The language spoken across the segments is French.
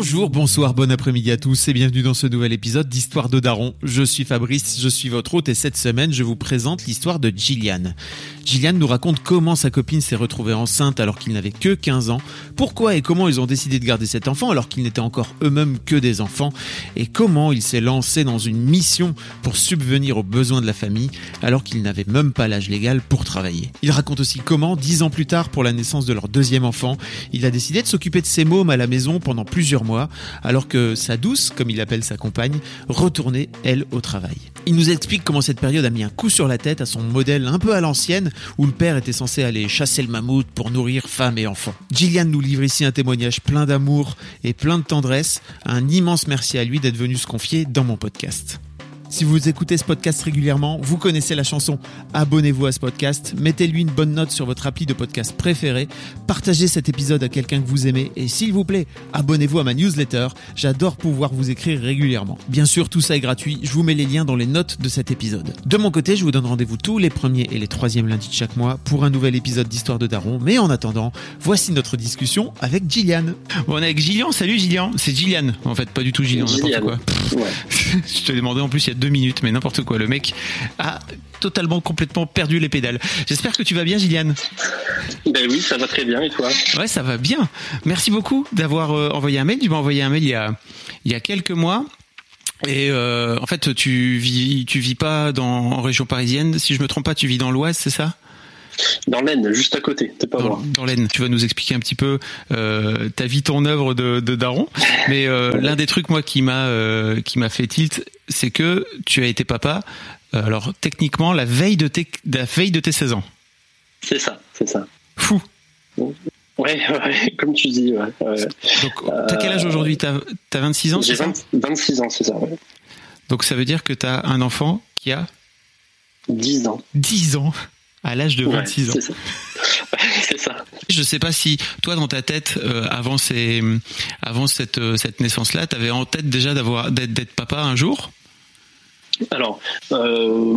Bonjour, bonsoir, bon après-midi à tous et bienvenue dans ce nouvel épisode d'Histoire de Daron. Je suis Fabrice, je suis votre hôte et cette semaine je vous présente l'histoire de Gillian. Gillian nous raconte comment sa copine s'est retrouvée enceinte alors qu'il n'avait que 15 ans, pourquoi et comment ils ont décidé de garder cet enfant alors qu'ils n'étaient encore eux-mêmes que des enfants, et comment il s'est lancé dans une mission pour subvenir aux besoins de la famille alors qu'il n'avait même pas l'âge légal pour travailler. Il raconte aussi comment, dix ans plus tard pour la naissance de leur deuxième enfant, il a décidé de s'occuper de ses mômes à la maison pendant plusieurs mois, alors que sa douce, comme il appelle sa compagne, retournait, elle, au travail. Il nous explique comment cette période a mis un coup sur la tête à son modèle un peu à l'ancienne, où le père était censé aller chasser le mammouth pour nourrir femme et enfants. Gillian nous livre ici un témoignage plein d'amour et plein de tendresse. Un immense merci à lui d'être venu se confier dans mon podcast. Si vous écoutez ce podcast régulièrement, vous connaissez la chanson. Abonnez-vous à ce podcast, mettez-lui une bonne note sur votre appli de podcast préféré, partagez cet épisode à quelqu'un que vous aimez et s'il vous plaît, abonnez-vous à ma newsletter. J'adore pouvoir vous écrire régulièrement. Bien sûr, tout ça est gratuit. Je vous mets les liens dans les notes de cet épisode. De mon côté, je vous donne rendez-vous tous les premiers et les troisièmes lundis de chaque mois pour un nouvel épisode d'Histoire de Daron. Mais en attendant, voici notre discussion avec Gillian. Bon, on est avec Gillian. Salut Gillian. C'est Gillian. En fait, pas du tout Gillian, n'importe Gillian. quoi. Ouais. Je te demandais en plus il y a deux minutes, mais n'importe quoi. Le mec a totalement, complètement perdu les pédales. J'espère que tu vas bien, Gillian. Ben oui, ça va très bien et toi? Ouais, ça va bien. Merci beaucoup d'avoir euh, envoyé un mail. Tu m'as envoyé un mail il y a, il y a quelques mois. Et euh, en fait, tu vis, tu vis pas dans, en région parisienne. Si je me trompe pas, tu vis dans l'Oise, c'est ça? Dans l'Aisne, juste à côté, t'es pas dans, loin. dans l'Aisne. Tu vas nous expliquer un petit peu euh, ta vie, ton œuvre de, de Daron. Mais euh, l'un des trucs moi qui m'a euh, qui m'a fait tilt, c'est que tu as été papa. alors techniquement la veille de tes la veille de tes 16 ans. C'est ça, c'est ça. Fou. Ouais, ouais, comme tu dis. Ouais, ouais. Donc t'as quel âge aujourd'hui? T'as as 26 ans J'ai c'est ça? 20 26 ans, c'est ça, ouais. Donc ça veut dire que t'as un enfant qui a 10 ans. 10 ans à l'âge de Ouais, 26 ans. c'est ça. ça. Je sais pas si toi dans ta tête euh, avant ces avant cette euh, cette naissance là, t'avais en tête déjà d'avoir d'être d'être papa un jour? Alors, euh,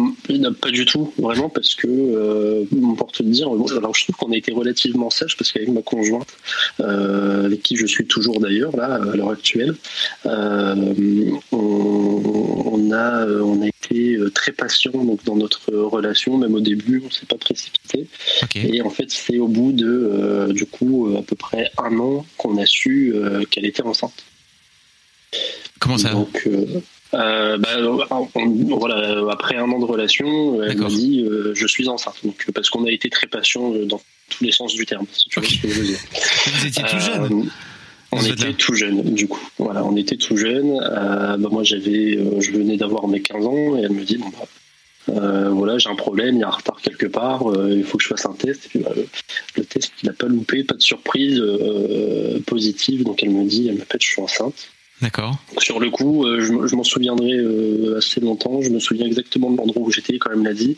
pas du tout, vraiment, parce que, euh, pour te le dire, alors je trouve qu'on a été relativement sage, parce qu'avec ma conjointe, euh, avec qui je suis toujours d'ailleurs, là, à l'heure actuelle, euh, on, on a, on a été très patient donc, dans notre relation, même au début, on s'est pas précipité. Et en fait, c'est au bout de, du coup, à peu près un an qu'on a su qu'elle était enceinte. Comment ça Donc, euh, euh, bah, on- voilà, après un an de relation, elle m'a dit euh, je suis enceinte. Donc, euh, parce qu'on a été très patient euh, dans tous les sens du terme, si tu vois ce que je veux dire. Vous étiez tout Euh, jeune. on Vous était tout jeune, du coup. Voilà, on était tout jeune. Euh, bah, moi, j'avais, euh, je venais d'avoir mes 15 ans et elle me dit bon, bah, euh, voilà, j'ai un problème, il y a un retard quelque part, euh, il faut que je fasse un test. Et puis, bah, le, le test, il n'a pas loupé, pas de surprise euh, positive. Donc, elle me dit, elle m'appelle, je suis enceinte. D'accord. Sur le coup, euh, je, m'en souviendrai euh, assez longtemps. Je me souviens exactement de l'endroit où j'étais quand elle me l'a dit.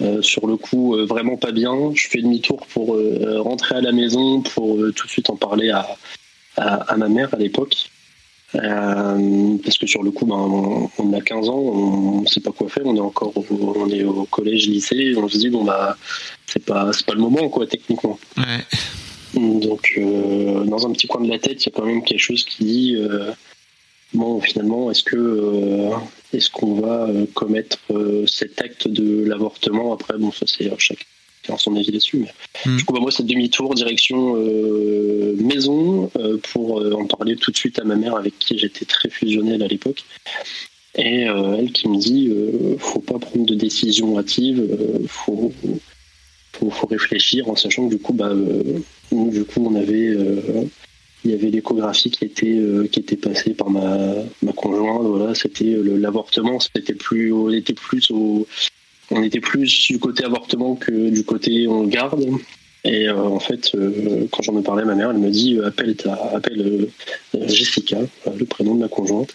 Euh, sur le coup, vraiment pas bien. Je fais demi-tour pour rentrer à la maison pour tout de suite en parler à, à, à ma mère à l'époque. Parce que sur le coup, ben, on, on a 15 ans, on ne sait pas quoi faire. On est encore au, on est au collège, lycée. On se dit bon bah c'est pas c'est pas le moment quoi techniquement. Ouais. Donc, euh, dans un petit coin de la tête, il y a quand même quelque chose qui dit euh, bon, finalement, est-ce que euh, est-ce qu'on va euh, commettre euh, cet acte de l'avortement Après, bon, ça c'est chacun a son avis dessus. Mais... Hmm. Du coup, bah, moi, c'est demi-tour direction euh, maison euh, pour euh, en parler tout de suite à ma mère, avec qui j'étais très fusionnel à l'époque. Et elle qui me dit, faut pas prendre de décision hâtive, faut, faut, faut réfléchir en sachant que du coup, bah, nous, du coup, on avait, il y avait l'échographie qui était euh, qui était passée par ma, ma conjointe. Voilà, c'était le- l'avortement, c'était plus, on était plus au, on était plus du côté avortement que du côté on garde. Et en fait, quand j'en ai parlé à ma mère, elle me dit appelle, ta, appelle Jessica, le prénom de ma conjointe.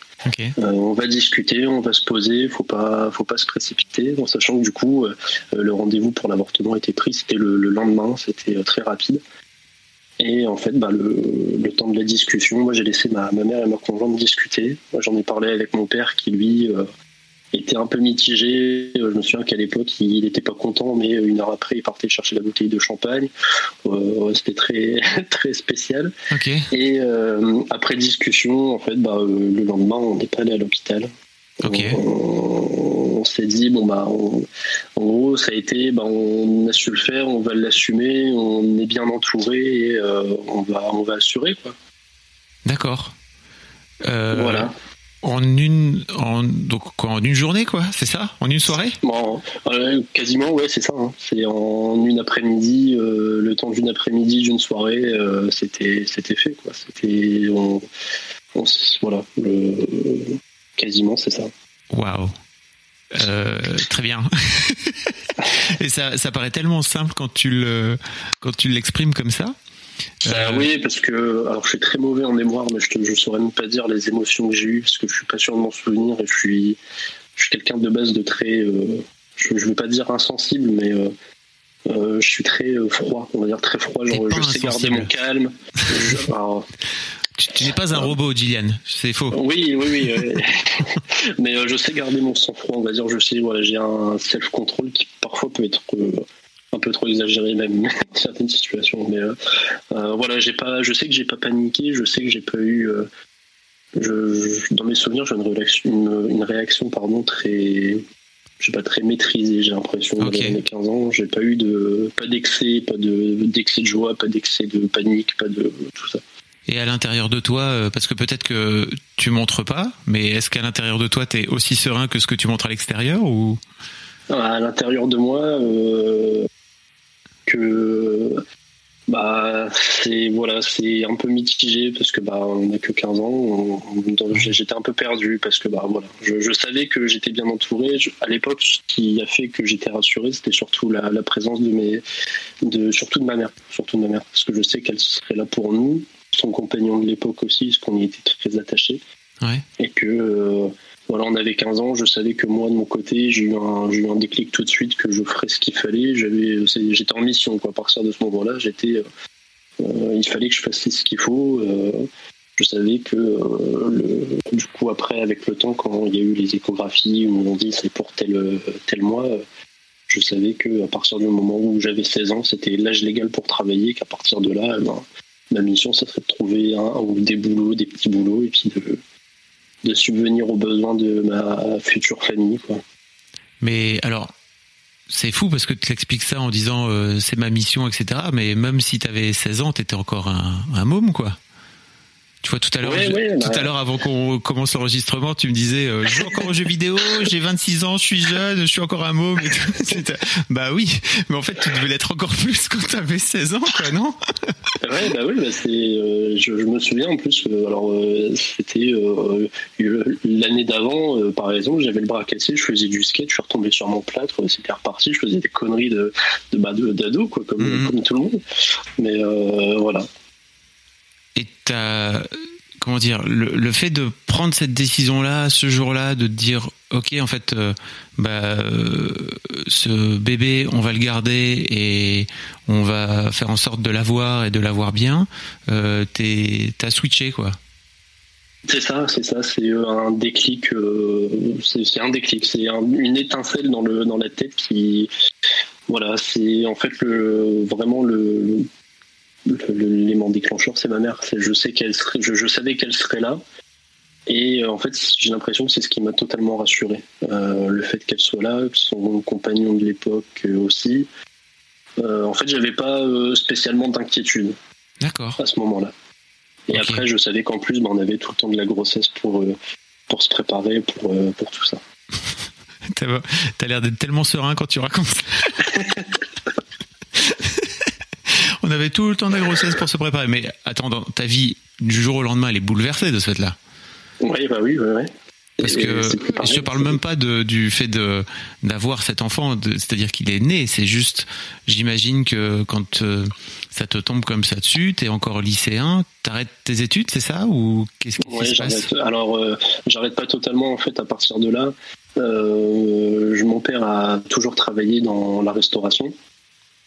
on va discuter, on va se poser, faut pas, faut pas se précipiter, en sachant que du coup, le rendez-vous pour l'avortement était pris, c'était le, lendemain, c'était très rapide. Et en fait, bah, le, temps de la discussion, moi j'ai laissé ma, ma, mère et ma conjointe discuter. Moi j'en ai parlé avec mon père qui lui était un peu mitigé. Euh, je me souviens qu'à l'époque, il n'était pas content, mais une heure après, il partait chercher la bouteille de champagne. Euh, c'était très, très spécial. Et euh, après discussion, en fait, bah, le lendemain, on n'est pas allé à l'hôpital. On, s'est dit bon bah en gros ça a été bah, on a su le faire on va l'assumer on est bien entouré et on va on va assurer quoi d'accord voilà en une, en, donc, en une journée, quoi, c'est ça? En une soirée? Bon, euh, Quasiment, ouais, c'est ça. Hein. C'est en une après-midi, euh, le temps d'une après-midi, d'une soirée, euh, c'était, c'était fait, quoi. C'était, on, voilà, le, quasiment, c'est ça. Waouh très bien. Et ça, ça paraît tellement simple quand tu le, quand tu l'exprimes comme ça. Euh, oui, parce que alors je suis très mauvais en mémoire, mais je ne saurais même pas dire les émotions que j'ai eues parce que je suis pas sûr de m'en souvenir et je suis, je suis quelqu'un de base de très, euh, je, ne veux pas dire insensible, mais euh, je suis très froid, on va dire très froid. Genre, je sais garder mon calme. tu, n'es pas un robot, Gillian, c'est faux. Oui, oui, oui. mais je sais garder mon sang-froid, on va dire. Je sais, voilà, j'ai un self-control qui parfois peut être un peu trop exagéré même dans certaines situations. Mais euh, euh, voilà, j'ai pas, je sais que j'ai pas paniqué, je sais que j'ai pas eu, euh, je, dans mes souvenirs, j'ai une réaction, une, réaction pardon très, je pas très maîtrisée. J'ai l'impression okay. mes 15 ans, j'ai pas eu de, pas d'excès, pas de d'excès de joie, pas d'excès de panique, pas de tout ça. Et à l'intérieur de toi, parce que peut-être que tu montres pas, mais est-ce qu'à l'intérieur de toi, tu es aussi serein que ce que tu montres à l'extérieur ou? À l'intérieur de moi, que bah c'est voilà c'est un peu mitigé parce que bah on n'a que 15 ans j'étais un peu perdu parce que bah voilà. Je, savais que j'étais bien entouré. À l'époque ce qui a fait que j'étais rassuré c'était surtout la, présence de mes de surtout de ma mère surtout de ma mère parce que je sais qu'elle serait là pour nous son compagnon de l'époque aussi parce qu'on y était très attachés et que euh, voilà, on avait 15 ans, je savais que moi de mon côté, j'ai eu un, eu un déclic tout de suite que je ferais ce qu'il fallait. J'avais, j'étais en mission quoi. À partir de ce moment-là, j'étais, euh, il fallait que je fasse ce qu'il faut. Euh, je savais que le, du coup après, avec le temps, quand il y a eu les échographies où on dit c'est pour tel tel mois, je savais que à partir du moment où j'avais 16 ans, c'était l'âge légal pour travailler. Qu'à partir de là, ben, ma mission, ça serait de trouver un, ou des boulots, des petits boulots, et puis de de subvenir aux besoins de ma future famille. Mais alors, c'est fou parce que tu expliques ça en disant euh, c'est ma mission, etc. Mais même si tu avais 16 ans, tu étais encore un môme, quoi. Tu vois, tout à l'heure, tout à bah. l'heure, avant qu'on commence l'enregistrement, tu me disais, euh, je joue encore aux jeux vidéo, j'ai 26 ans, je suis jeune, je suis encore un môme. bah oui, mais en fait, tu devais l'être encore plus quand tu avais 16 ans, quoi, non? Ouais, bah oui, bah c'est, euh, je, me souviens en plus, euh, alors c'était l'année d'avant, par exemple, j'avais le bras cassé, je faisais du skate, je suis retombé sur mon plâtre, c'était reparti, je faisais des conneries de, de, bah, d'ado, quoi, comme, mhm. comme tout le monde. Mais voilà et comment dire le, fait de prendre cette décision là ce jour là de dire ok en fait euh, bah, euh, ce bébé on va le garder et on va faire en sorte de l'avoir et de l'avoir bien euh, t'as switché quoi. C'est ça, c'est ça, c'est un déclic, c'est un déclic, c'est une étincelle dans le dans la tête qui, voilà, c'est en fait le vraiment le, l'élément déclencheur, c'est ma mère. Je sais qu'elle serait, je, savais qu'elle serait là. Et euh, en fait, j'ai l'impression que c'est ce qui m'a totalement rassuré. Euh, le fait qu'elle soit là, que son compagnon de l'époque aussi. Euh, en fait, j'avais pas spécialement d'inquiétude. D'accord. À ce moment-là. Et après, je savais qu'en plus, bah, on avait tout le temps de la grossesse pour, pour se préparer pour, pour tout ça. T'as l'air d'être tellement serein quand tu racontes. On avait tout le temps de la grossesse pour se préparer. Mais attends, ta vie du jour au lendemain, elle est bouleversée de ce fait-là. Oui, bah oui, oui, oui. Parce que je ne parle même pas de, du fait de d'avoir cet enfant, c'est-à-dire qu'il est né. C'est juste, j'imagine que quand euh, ça te tombe comme ça dessus, tu es encore lycéen, t'arrêtes tes études, c'est ça? Ou qu'est-ce qui se passe? Alors, euh, j'arrête pas totalement en fait à partir de là. Euh, mon père a toujours travaillé dans la restauration.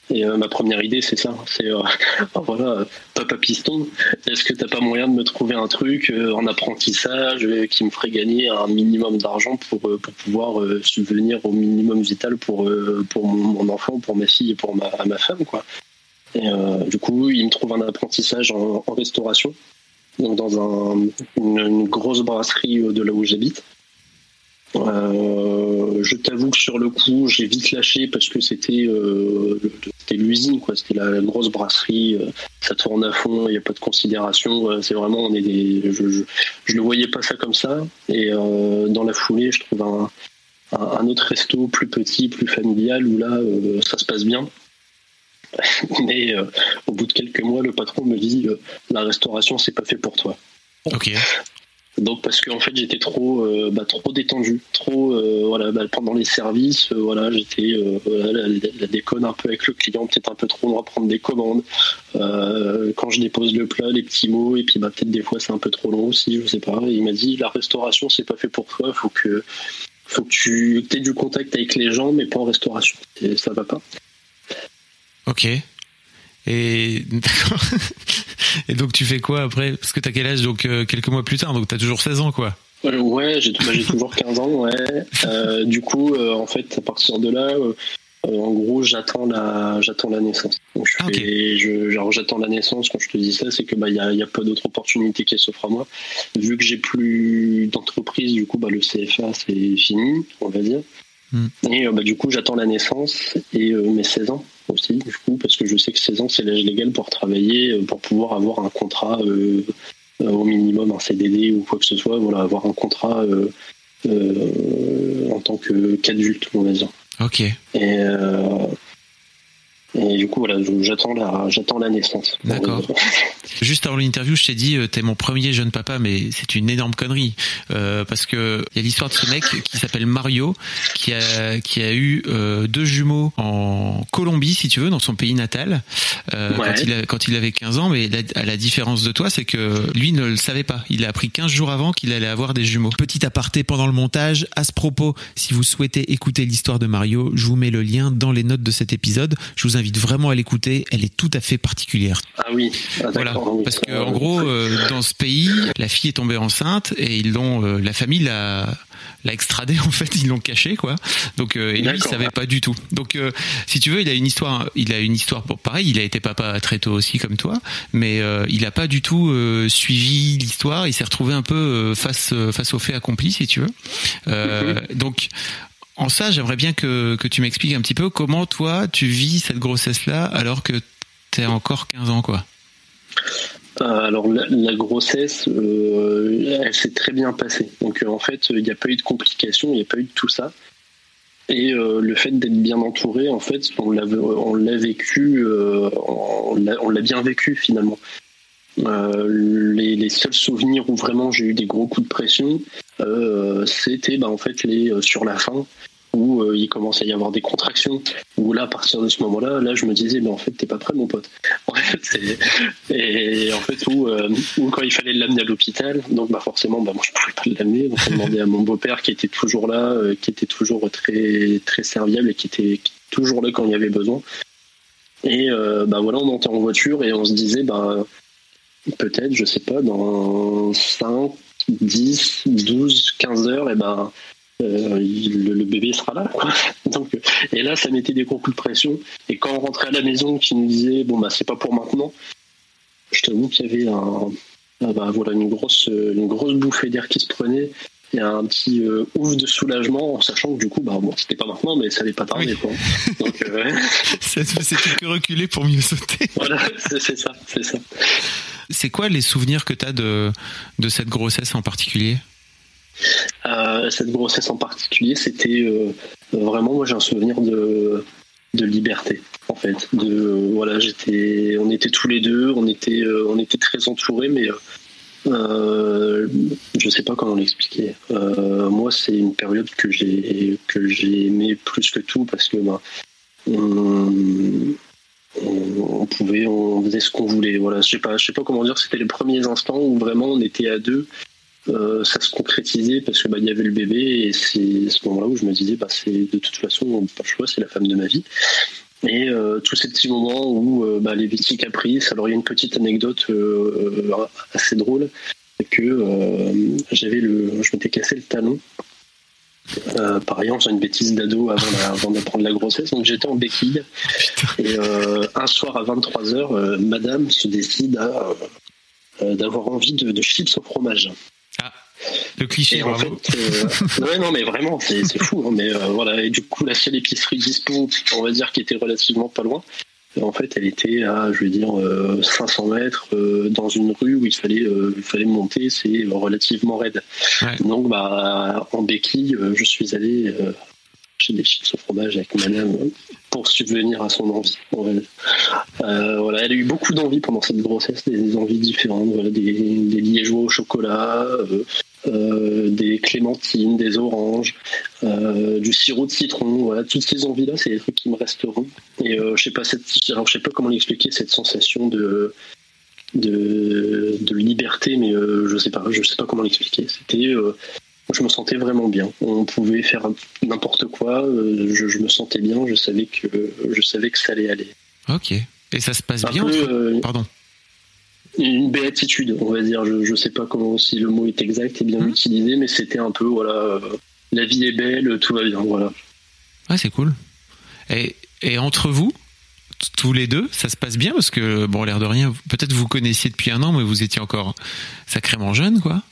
Et euh, ma première idée, c'est ça. C'est euh, voilà, papa piston. Est-ce que t'as pas moyen de me trouver un truc euh, en apprentissage qui me ferait gagner un minimum d'argent pour pour pouvoir subvenir au minimum vital pour pour mon, enfant, pour ma fille et pour ma ma femme quoi. Et du coup, il me trouve un apprentissage en, restauration, donc dans un, une grosse brasserie de là où j'habite. Euh, je t'avoue que sur le coup, j'ai vite lâché parce que c'était euh, l'usine, quoi. C'était la, grosse brasserie. Euh, ça tourne à fond, il n'y a pas de considération. c'est vraiment, on est des. Je, ne voyais pas ça comme ça. Et dans la foulée, je trouve un, un, autre resto plus petit, plus familial où là, ça se passe bien. Mais au bout de quelques mois, le patron me dit la restauration, c'est pas fait pour toi. Ok. Donc parce qu'en fait j'étais trop euh, bah, trop détendu, trop euh, voilà bah, pendant les services euh, voilà j'étais la, déconne un peu avec le client, peut-être un peu trop long à prendre des commandes. quand je dépose le plat, les petits mots et puis bah peut-être des fois c'est un peu trop long aussi, je sais pas. il m'a dit la restauration c'est pas fait pour toi, faut que faut que tu aies du contact avec les gens mais pas en restauration, et ça va pas. Ok. Et Et donc tu fais quoi après? Parce que t'as quel âge? Donc euh, quelques mois plus tard donc t'as toujours 16 ans quoi. Euh, ouais, j'ai toujours 15 ans ouais. Euh, du coup en fait à partir de là en gros j'attends la j'attends la naissance. Donc, je ah, j'attends la naissance quand je te dis ça c'est que bah il y a, y a, pas d'autres opportunités qui s'offrent à moi. Vu que j'ai plus d'entreprise du coup bah le CFA c'est fini on va dire. Hmm. Et bah, du coup j'attends la naissance et mes 16 ans aussi, du coup, parce que je sais que 16 ans, c'est l'âge légal pour travailler, euh, pour pouvoir avoir un contrat euh, euh, au minimum, un CDD ou quoi que ce soit, voilà, avoir un contrat en tant qu'adulte, on va dire. Ok. Et, et du coup, voilà, j'attends la, j'attends la naissance. D'accord. Juste avant l'interview, je t'ai dit, euh, t'es mon premier jeune papa, mais c'est une énorme connerie. Euh, parce que il y a l'histoire de ce mec qui s'appelle Mario, qui a, qui a eu euh, deux jumeaux en Colombie, si tu veux, dans son pays natal, euh, quand, il a, quand il avait 15 ans. Mais la, à la différence de toi, c'est que lui ne le savait pas. Il a appris 15 jours avant qu'il allait avoir des jumeaux. Petit aparté pendant le montage. À ce propos, si vous souhaitez écouter l'histoire de Mario, je vous mets le lien dans les notes de cet épisode. Je vous invite vraiment à l'écouter. Elle est tout à fait particulière. Ah oui. Ah, voilà. Parce que en gros, euh, dans ce pays, la fille est tombée enceinte et ils l'ont, euh, la famille l'a l'a extradé en fait ils l'ont caché quoi donc euh, et lui il savait pas du tout donc si tu veux il a une histoire il a une histoire pour pareil il a été papa très tôt aussi comme toi mais il a pas du tout suivi l'histoire il s'est retrouvé un peu face face aux faits accomplis si tu veux mhm. donc en ça, j'aimerais bien que, tu m'expliques un petit peu comment toi tu vis cette grossesse-là alors que tu as encore 15 ans, quoi. Euh, alors la, grossesse, euh, elle s'est très bien passée. Donc euh, en fait, il n'y a pas eu de complications, il n'y a pas eu de tout ça. Et le fait d'être bien entouré, en fait, on l'a, vécu, on l'a, bien vécu finalement. les, seuls souvenirs où vraiment j'ai eu des gros coups de pression, c'était bah, en fait sur la fin où euh, il commençait à y avoir des contractions, où là, à partir de ce moment-là, là, je me disais, mais en fait, t'es pas prêt, mon pote. Et en fait, euh, où, quand il fallait l'amener à l'hôpital, donc bah, forcément, bah, moi, je pouvais pas l'amener, donc on demandait à mon beau-père qui était toujours là, euh, qui était toujours très, très serviable et qui était toujours là quand il y avait besoin. Et bah voilà, on montait en voiture et on se disait, bah, peut-être, je sais pas, dans 5, 10, 12, 15 heures, et ben euh, le, bébé sera là. Donc, et là, ça mettait des gros coups de pression. Et quand on rentrait à la maison, qui nous disait bon bah c'est pas pour maintenant, je t'avoue qu'il y avait un, ah, bah, voilà une grosse une grosse bouffée d'air qui se prenait et un petit euh, ouf de soulagement en sachant que du coup bah bon c'était pas maintenant mais ça allait pas tarder quoi. Donc euh, c'était que reculer pour mieux sauter. voilà, c'est ça, c'est ça. C'est quoi les souvenirs que tu as de de cette grossesse en particulier? Euh, cette grossesse en particulier, c'était euh, vraiment, moi j'ai un souvenir de, liberté en fait. De voilà, on était tous les deux, on était, euh, on était très entourés, mais euh, Je sais pas comment l'expliquer. Moi, c'est une période que j'ai que j'ai aimé plus que tout parce que ben, on, pouvait, on faisait ce qu'on voulait. Voilà, je sais pas, je sais pas comment dire. C'était les premiers instants où vraiment on était à deux. Euh, ça se concrétisait parce que bah, il y avait le bébé et c'est ce moment-là où je me disais bah c'est de toute façon pas le choix c'est la femme de ma vie. Et euh, tous ces petits moments où euh, bah, les petits caprices alors il y a une petite anecdote assez drôle. Que j'avais le je m'étais cassé le talon. Euh, par ailleurs, j'ai une bêtise d'ado avant, d'apprendre la grossesse, donc j'étais en béquille. Et euh, un soir à 23h, euh, madame se décide d'avoir envie de, chips au fromage. Ah, le cliché, en fait, ouais, non, mais vraiment, c'est fou. Hein, mais voilà, et du coup, la seule épicerie dispo, on va dire, qui était relativement pas loin, en fait, elle était à, je vais dire, 500 euh, mètres euh, dans une rue où il fallait, euh, il fallait monter, c'est relativement raide. Donc, bah, en béquille, je suis allé chez des chips au fromage avec madame pour subvenir à son envie. voilà, elle a eu beaucoup d'envie pendant cette grossesse, des, envies différentes, des, des liégeois au chocolat, euh, des clémentines, des oranges, euh, du sirop de citron. Voilà, toutes ces envies-là, c'est des trucs qui me resteront. Et euh, je sais pas cette, je sais pas comment l'expliquer cette sensation de de, liberté, mais je sais pas, je sais pas comment l'expliquer. C'était je me sentais vraiment bien. On pouvait faire n'importe quoi. Je, me sentais bien. Je savais que je savais que ça allait aller. Ok. Et ça se passe bien. Pardon une béatitude, on va dire. Je ne sais pas comment si le mot est exact et bien mmh. utilisé, mais c'était un peu voilà, euh, la vie est belle, tout va bien, voilà. Ouais, c'est cool. Et, et entre vous, tous les deux, ça se passe bien? Parce que bon, l'air de rien, peut-être vous connaissiez depuis un an, mais vous étiez encore sacrément jeune, quoi.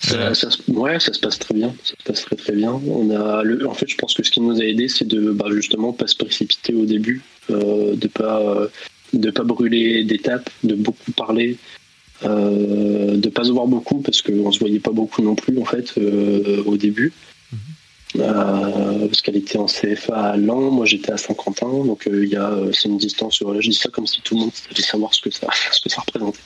Ça, ouais, ça se passe très bien. Ça se passe très très bien. On a, le, en fait, je pense que ce qui nous a aidé, c'est de bah, justement pas se précipiter au début, euh, de pas euh, de pas brûler d'étapes, de beaucoup parler, euh, de pas se voir beaucoup parce qu'on se voyait pas beaucoup non plus en fait euh, au début. Euh, parce qu'elle était en CFA à Lens, moi j'étais à Saint-Quentin, donc il y a c'est une distance. Voilà, je dis ça comme si tout le monde allait savoir ce que ça ce que ça représentait.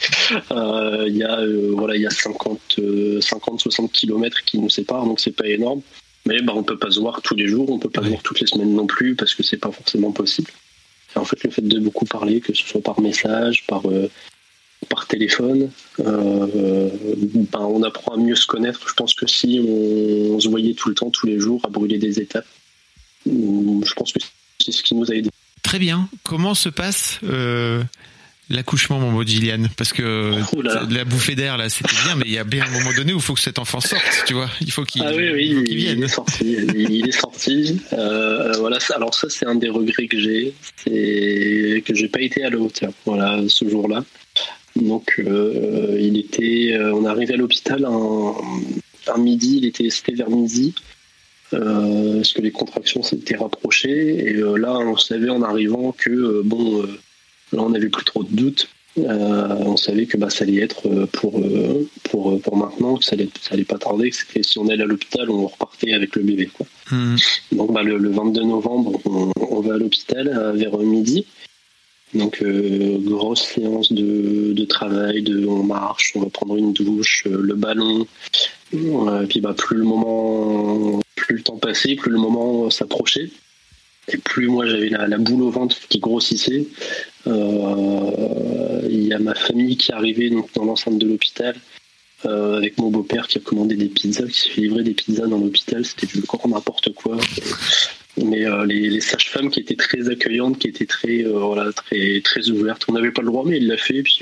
Il y a voilà il y a 50 50 60 km qui nous séparent, donc c'est pas énorme. Mais bah, on peut pas se voir tous les jours, on peut pas se voir toutes les semaines non plus parce que c'est pas forcément possible en fait, le fait de beaucoup parler, que ce soit par message, par, euh, par téléphone, euh, ben, on apprend à mieux se connaître. Je pense que si on, se voyait tout le temps, tous les jours, à brûler des étapes, je pense que c'est ce qui nous a aidé. Très bien. Comment se passe euh, l'accouchement, mon beau Gillian? Parce que la bouffée d'air, là, c'était bien, mais il y a bien un moment donné où il faut que cet enfant sorte, tu vois. Il faut qu'il ah oui, oui, vienne. Il est sorti. il est sorti. Euh, voilà, alors ça, c'est un des regrets que j'ai, c'est que j'ai pas été à la hauteur, voilà, ce jour-là. Donc, euh, il était, euh, on est arrivé à l'hôpital un, un, midi, il était, c'était vers midi. parce que les contractions s'étaient rapprochées et là on savait en arrivant que bon Là, on n'avait plus trop de doutes. Euh, on savait que bah, ça allait être euh, pour, euh, pour, pour maintenant, que ça allait, ça allait pas tarder, que si on allait à l'hôpital, on repartait avec le bébé. Quoi. Hmm. Donc bah, le, 22 novembre, on, va à l'hôpital vers midi. Donc grosse séance de, travail, de on marche, on va prendre une douche, le ballon. et puis bah, plus le moment, plus le temps passait, plus le moment s'approchait. Et plus moi j'avais la, boule au ventre qui grossissait, euh, il y a ma famille qui arrivée donc, dans l'enceinte de l'hôpital euh, avec mon beau-père qui a commandé des pizzas, qui s'est fait livrer des pizzas dans l'hôpital. C'était du corps n'importe quoi. Mais euh, les, sages-femmes qui étaient très accueillantes, qui étaient très, voilà, très, très ouvertes. On n'avait pas le droit, mais il l'a fait. Puis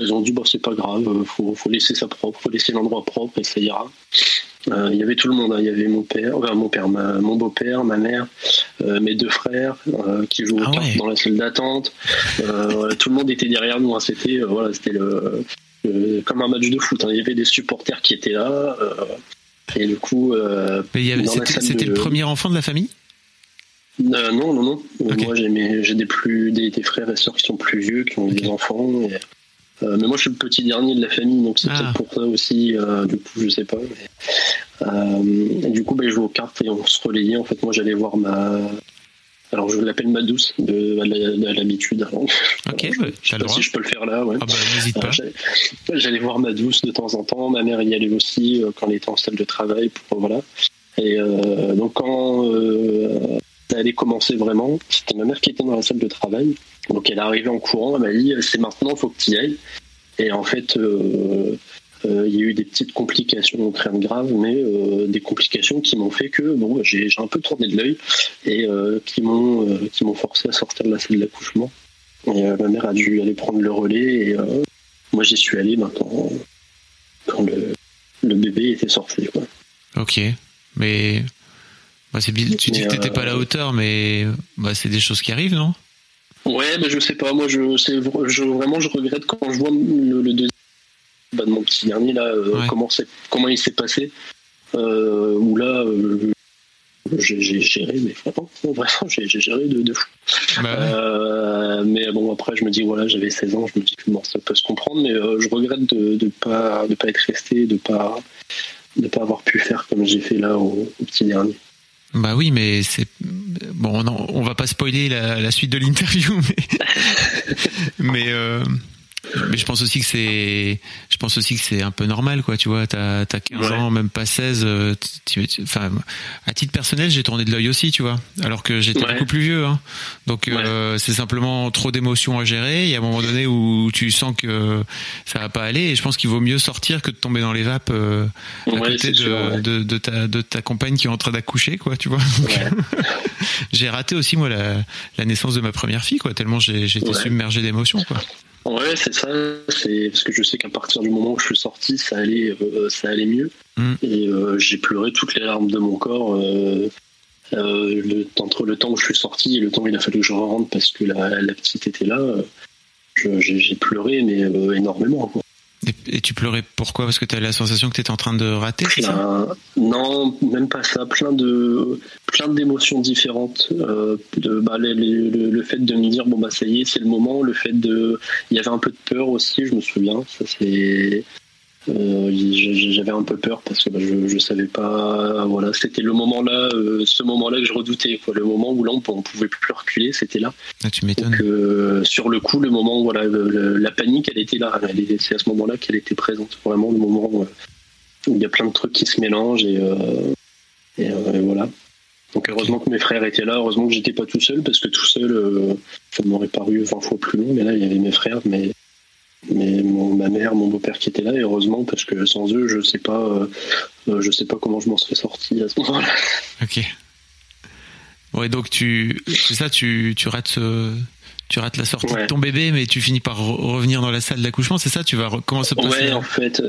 elles ont dit bah, c'est pas grave, faut, faut laisser ça propre, faut laisser l'endroit propre et ça ira. Euh, il y avait tout le monde. Hein. Il y avait mon père, mon père, mon beau-père, ma mère, euh, mes deux frères euh, qui jouaient ah dans la salle d'attente. tout le monde était derrière nous. Hein. C'était voilà, c'était le, comme un match de foot. Hein. Il y avait des supporters qui étaient là. et du coup, c'était le premier enfant de la famille? Non, non, non. Moi, j'ai des plus des, frères et sœurs qui sont plus vieux, qui ont des enfants. Et, euh, mais moi, je suis le petit dernier de la famille, donc c'est peut-être ah. pour ça aussi. Euh, du coup, je sais pas. Euh, du coup, ben, je joue aux cartes et on se relayait. En fait, moi, j'allais voir ma Alors je l'appelle ma douce de, à l'habitude. Ok, bah, je sais pas si je peux le faire là. Ouais. Ah bah, n'hésite pas. J'allais voir ma douce de temps en temps. Ma mère y allait aussi quand elle était en salle de travail. Pour, voilà. Et donc quand ça allait commencer vraiment, c'était ma mère qui était dans la salle de travail. Donc elle est arrivée en courant. Elle m'a dit c'est maintenant, il faut que tu y ailles. Et en fait, euh, il y a eu des petites complications, rien de grave, mais euh, des complications qui m'ont fait que bon, j'ai un peu tourné de l'œil et euh, qui m'ont qui forcé à sortir de la salle d'accouchement. Et ma mère a dû aller prendre le relais et moi j'y suis allé maintenant quand le, bébé était sorti. Ok, mais bah, tu dis que t'étais pas à la hauteur, mais bah, c'est des choses qui arrivent, non? Ouais, mais je sais pas. Moi, je, je, vraiment, je regrette quand je vois le, le deuxième bah, de mon petit dernier là, euh, comment, comment il s'est passé. Euh, où là, euh, j'ai géré, mais vraiment, j'ai géré de, fou. Bah mais bon, après, je me dis, voilà, j'avais 16 ans, je me dis que bon, ça peut se comprendre, mais je regrette de ne pas, de pas être resté, de pas, de pas avoir pu faire comme j'ai fait là au, petit dernier. Bah oui, mais c'est bon. On va pas spoiler la, suite de l'interview, mais mais mais je pense aussi que c'est, je pense aussi que c'est un peu normal, quoi. Tu vois, t'as as 15 ans, même pas 16. Euh, enfin, à titre personnel, j'ai tourné de l'œil aussi, tu vois. Alors que j'étais beaucoup plus vieux. Hein. Donc euh, c'est simplement trop d'émotions à gérer. Il y a un moment donné où tu sens que ça va pas aller. Et je pense qu'il vaut mieux sortir que de tomber dans les vapes euh, à côté de, de, de, ta, de ta compagne qui est en train d'accoucher, quoi. Tu vois. j'ai raté aussi moi la, la naissance de ma première fille, quoi. Tellement j'étais submergé d'émotions, quoi. Ouais, c'est ça. C'est parce que je sais qu'à partir du moment où je suis sorti, ça allait, euh, ça allait mieux. Mm. Et euh, j'ai pleuré toutes les larmes de mon corps. Euh, le, entre le temps où je suis sorti et le temps où il a fallu que je rentre parce que la, la petite était là, j'ai pleuré mais énormément. Quoi. Et, tu pleurais pourquoi? Parce que tu la sensation que tu étais en train de rater Non, même pas ça. Plein de plein d'émotions différentes. Euh, bah, le, fait de me dire bon bah ça y est, c'est le moment. Le fait de, il y avait un peu de peur aussi. Je me souviens. Ça c'est euh, j'avais un peu peur parce que bah, je, je savais pas. Voilà, c'était le moment là, euh, ce moment-là que je redoutais. Quoi. Le moment où là on, pouvait plus reculer, c'était là. Ah, tu m'étonnes. Euh, sur le coup, le moment où voilà, la panique, elle était là. C'est à ce moment-là qu'elle était présente. Vraiment le moment où, il y a plein de trucs qui se mélangent et, et, voilà. Donc heureusement que mes frères étaient là, heureusement que j'étais pas tout seul parce que tout seul, ça m'aurait paru 20 fois plus long. Mais là, il y avait mes frères, mais mais ma mère, mon beau-père qui était là, et heureusement parce que sans eux, je sais pas, euh, euh, je sais pas comment je m'en serais sorti à ce moment-là. Ok. Ouais, donc tu, c'est ça, tu, tu rates, tu rates la sortie de ton bébé, mais tu finis par revenir dans la salle d'accouchement, c'est ça Tu vas comment ça passe Ouais, en fait.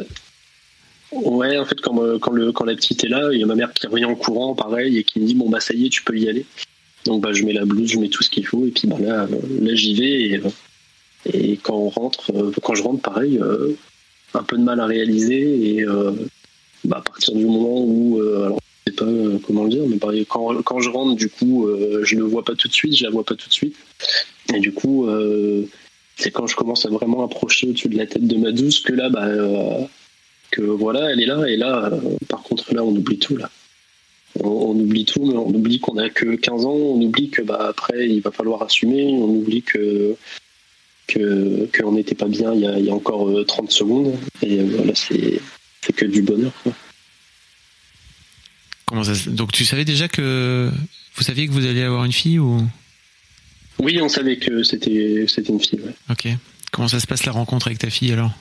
Ouais, en fait, quand, euh, quand, le, quand la petite est là, il y a ma mère qui revient en courant, pareil, et qui me dit bon bah ça y est, tu peux y aller. Donc bah je mets la blouse, je mets tout ce qu'il faut, et puis bah là, là j'y vais et et quand on rentre, euh, quand je rentre, pareil, euh, un peu de mal à réaliser. Et euh, bah, à partir du moment où, alors je sais pas comment le dire, mais pareil, quand, quand, je rentre, du coup, je ne le vois pas tout de suite, je la vois pas tout de suite. Et du coup, c'est quand je commence à vraiment approcher au-dessus de la tête de ma douce que là, bah, que voilà, elle est là. Et là, par contre, là, on oublie tout là. On, oublie tout, mais on oublie qu'on a que 15 ans, on oublie que bah après il va falloir assumer, on oublie que qu'on n'était pas bien il y, a, encore 30 euh, secondes. Et euh, voilà, c'est que du bonheur. Comment ça, donc tu savais déjà que vous saviez que vous alliez avoir une fille ou? Oui, on savait que c'était c'était une fille. Ok. Comment ça se passe la rencontre avec ta fille alors?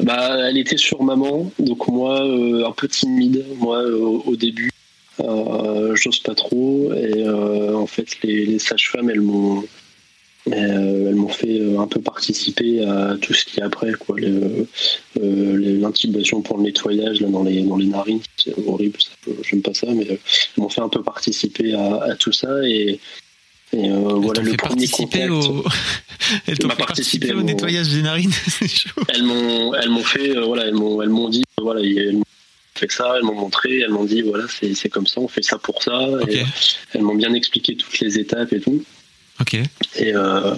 Bah, elle était sur maman, donc moi euh, un peu timide, moi au, début, j'ose pas trop et en fait les, les sages-femmes elles m'ont euh, elles m'ont fait euh, un peu participer à tout ce qui est après, quoi. Euh, l'intubation pour le nettoyage là, dans, les, dans les narines, c'est horrible, j'aime pas ça, mais elles m'ont fait un peu participer à, tout ça et, et voilà le premier contact. Au... elles t'ont fait participer au nettoyage des narines. elles m'ont, elles m'ont fait, voilà, elles m'ont, elles m'ont dit, voilà, elles m'ont fait ça, elles m'ont montré, elles m'ont dit, voilà, c'est, comme ça, on fait ça pour ça. elles m'ont bien expliqué toutes les étapes et tout. Ok. Et euh,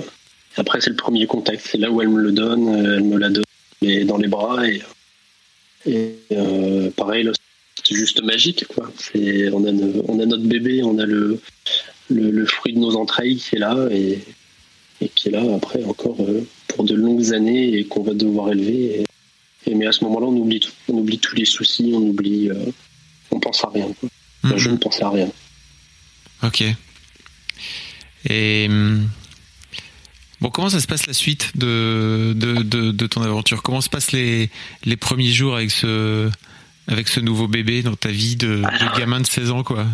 après, c'est le premier contact. C'est là où elle me le donne. Elle me la donne dans les bras. Et, et euh, pareil, c'est juste magique. Quoi. On, a, on a notre bébé, on a le, le, fruit de nos entrailles qui est là et, qui est là après encore pour de longues années et qu'on va devoir élever. Et, mais à ce moment-là, on oublie tout. On oublie tous les soucis, on oublie. on pense à rien. Je mhm. ne pensais à rien. Ok. Et hum, bon, comment ça se passe la suite de, de, ton aventure? Comment se passent les, les premiers jours avec ce, avec ce nouveau bébé dans ta vie de, gamin de 16 ans quoi?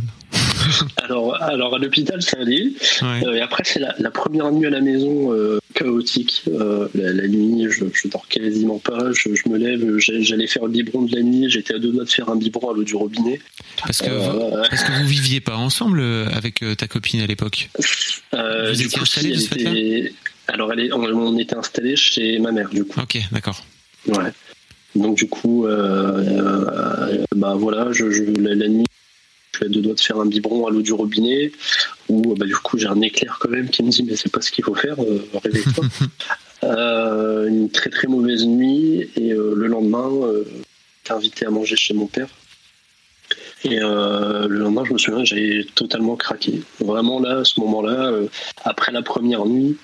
alors, alors à l'hôpital ça allait. Euh, et après c'est la, première nuit à la maison euh, chaotique. Euh, la, nuit je, je dors quasiment pas. Je, me lève, j'allais faire le biberon de la nuit. J'étais à deux doigts de faire un biberon à l'eau du robinet. Parce que, vous, parce que vous viviez pas ensemble avec ta copine à l'époque. vous étiez installés de ce fait-là Alors elle on, on était installés chez ma mère du coup. Ok d'accord. Ouais. Donc du coup, euh, euh, bah voilà, je, la, nuit, je suis à deux doigts de faire un biberon à l'eau du robinet, où bah, du coup j'ai un éclair quand même qui me dit mais c'est pas ce qu'il faut faire, euh, réveille-toi. une très très mauvaise nuit et le lendemain, j'étais invité à manger chez mon père. Et le lendemain, je me souviens, j'avais totalement craqué. Vraiment là, à ce moment-là, après la première nuit,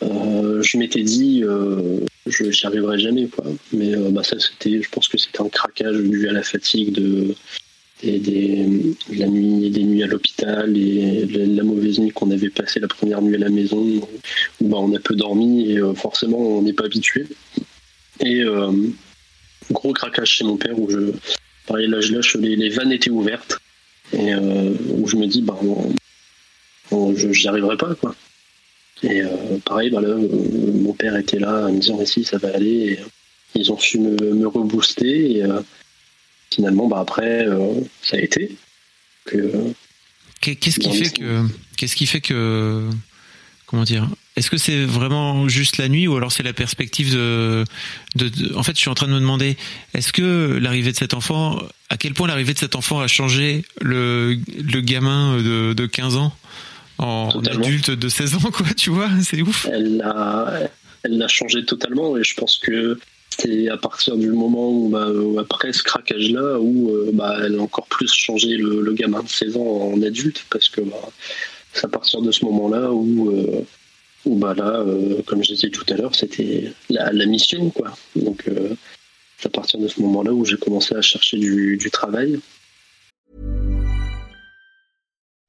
je m'étais dit, je n'y arriverai jamais quoi. Mais euh, bah, ça c'était, je pense que c'était un craquage dû à la fatigue de, des, la nuit, des nuits à l'hôpital et la, mauvaise nuit qu'on avait passée la première nuit à la maison où bah, on a peu dormi et euh, forcément on n'est pas habitué. Et euh, gros craquage chez mon père où je, pareil là je lâche, les, vannes étaient ouvertes et où je me dis bah je j'y arriverai pas quoi. Et euh, pareil, bah euh, mon père était là en me disant si ça va aller. Euh, ils ont su me, rebooster et finalement, bah, après, ça a été. Qu'est-ce qui fait que qu'est-ce qui fait que comment dire Est-ce que c'est vraiment juste la nuit ou alors c'est la perspective de, En fait, je suis en train de me demander est-ce que l'arrivée de cet enfant, à quel point l'arrivée de cet enfant a changé le, le gamin de, de 15 ans en adulte de 16 ans, quoi, tu vois, c'est ouf. Elle l'a elle a changé totalement et je pense que c'est à partir du moment où, bah, après ce craquage-là, où euh, bah, elle a encore plus changé le, gamin de 16 ans en adulte, parce que bah, c'est à partir de ce moment-là où, euh, où bah, là, euh, comme je disais tout à l'heure, c'était la, mission, quoi. Donc, c'est à partir de ce moment-là où j'ai commencé à chercher du, du travail.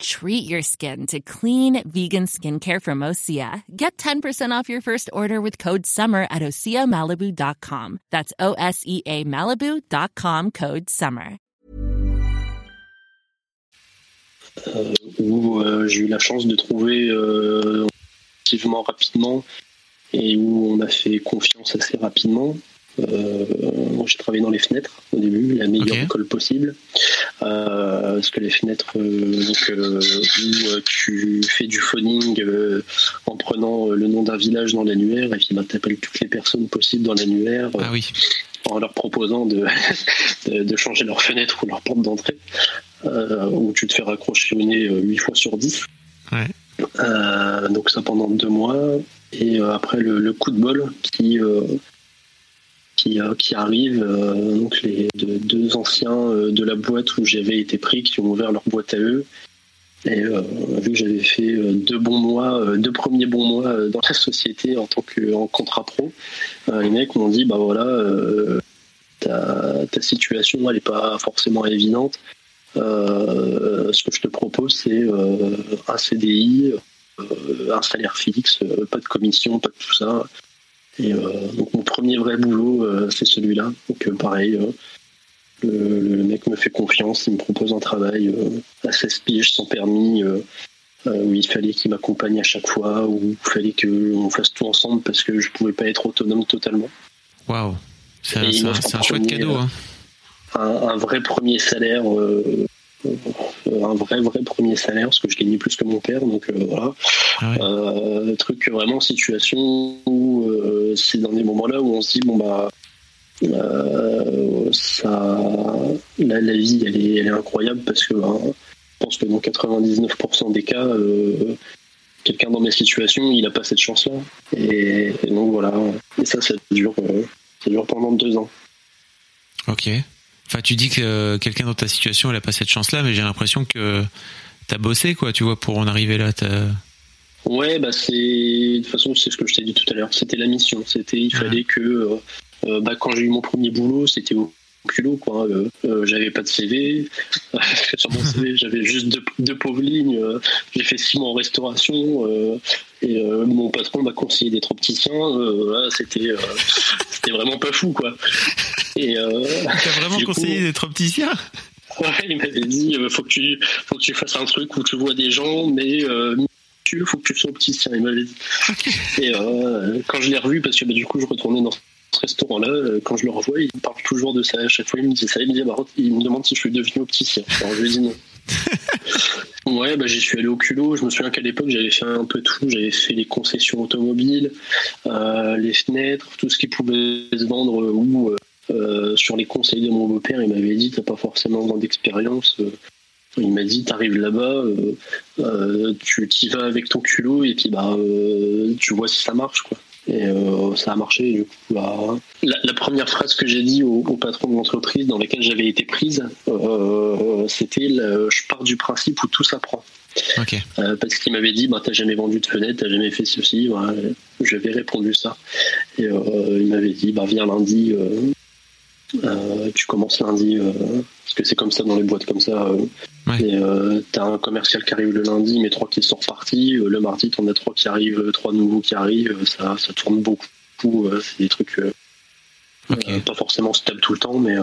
Treat your skin to clean vegan skincare from Osea. Get 10% off your first order with code SUMMER at OseaMalibu.com. That's O S E A Malibu.com code SUMMER. Euh, où euh, j'ai eu la chance de trouver euh, relativement rapidement et où on m'a fait confiance assez rapidement. Euh, j'ai travaillé dans les fenêtres au début, la meilleure école possible. Euh, parce que les fenêtres euh, donc, où tu fais du phoning en prenant le nom d'un village dans l'annuaire et puis bah, tu appelles toutes les personnes possibles dans l'annuaire. Ah oui en leur proposant de, de, changer leur fenêtre ou leur porte d'entrée, où tu te fais raccrocher au nez 8 fois sur 10. donc ça pendant deux mois. Et après le, le, coup de bol qui, qui, euh, qui arrivent, euh, donc les deux, anciens euh, de la boîte où j'avais été pris, qui ont ouvert leur boîte à eux. Et vu que j'avais fait deux bons mois, deux premiers bons mois dans la société en tant que en contrat pro, les mecs m'ont dit bah voilà, ta, ta, situation elle n'est pas forcément évidente. ce que je te propose c'est un CDI, un salaire fixe, pas de commission, pas de tout ça. Et euh, donc mon premier vrai boulot, euh, c'est celui-là. Donc euh, pareil, Le, mec me fait confiance, il me propose un travail à 16 piges sans permis, où il fallait qu'il m'accompagne à chaque fois, où il fallait qu'on fasse tout ensemble parce que je pouvais pas être autonome totalement. Waouh, c'est un, chouette cadeau. Hein. Un, vrai premier salaire un vrai vrai premier salaire parce que je gagnais plus que mon père donc voilà ah truc vraiment situation où c'est dans des moments là où on se dit bon bah euh, ça, la, la, vie, elle est, elle est incroyable parce que hein, je pense que dans 99% des cas, euh, quelqu'un dans ma situation, il n'a pas cette chance-là. Et, donc voilà. Et ça, ça dure, euh, ça dure pendant deux ans. Ok. Enfin, tu dis que quelqu'un dans ta situation, il n'a pas cette chance-là, mais j'ai l'impression que tu as bossé, quoi, tu vois, pour en arriver là. Ouais, bah c'est de toute façon c'est ce que je t'ai dit tout à l'heure. C'était la mission. C'était il fallait que euh, bah, quand j'ai eu mon premier boulot, c'était au culot quoi. Euh, euh, j'avais pas de CV. Sur mon CV, j'avais juste deux, pauvres lignes. j'ai fait six mois en restauration et mon patron m'a conseillé d'être opticien. c'était c'était vraiment pas fou quoi. Et t'as vraiment conseillé d'être opticien Ouais, il m'avait dit faut que tu faut que tu fasses un truc où tu vois des gens, mais il faut que tu sois opticien. Il m'avait dit. Et quand je l'ai revu, parce que bah, du coup je retournais dans ce restaurant-là, euh, quand je le revois, il parle toujours de ça. À chaque fois, il me dit ça. Il me, dit, bah, il me demande si je suis devenu opticien. Alors, je lui dis non. ouais, bah, j'y suis allé au culot. Je me souviens qu'à l'époque, j'avais fait un peu tout. J'avais fait les concessions automobiles, euh, les fenêtres, tout ce qui pouvait se vendre ou euh, sur les conseils de mon beau-père, il m'avait dit T'as pas forcément d'expérience. Il m'a dit, t'arrives là-bas, tu t'y vas avec ton culot et puis bah, tu vois si ça marche. quoi. Et euh, ça a marché. Du coup, bah, la, première phrase que j'ai dit au, patron de l'entreprise dans laquelle j'avais été prise, euh, c'était je pars du principe où tout s'apprend. Euh, parce qu'il m'avait dit, bah, t'as jamais vendu de fenêtre, t'as jamais fait ceci. J'avais répondu ça. Et il m'avait dit, bah, viens lundi, tu commences lundi, parce que c'est comme ça dans les boîtes comme ça. Et euh, t'as un commercial qui arrive le lundi, mais trois qui sont repartis. Euh, le mardi, t'en as trois qui arrivent, euh, trois nouveaux qui arrivent. Ça, ça tourne beaucoup. c'est des trucs pas forcément stable tout le temps, mais.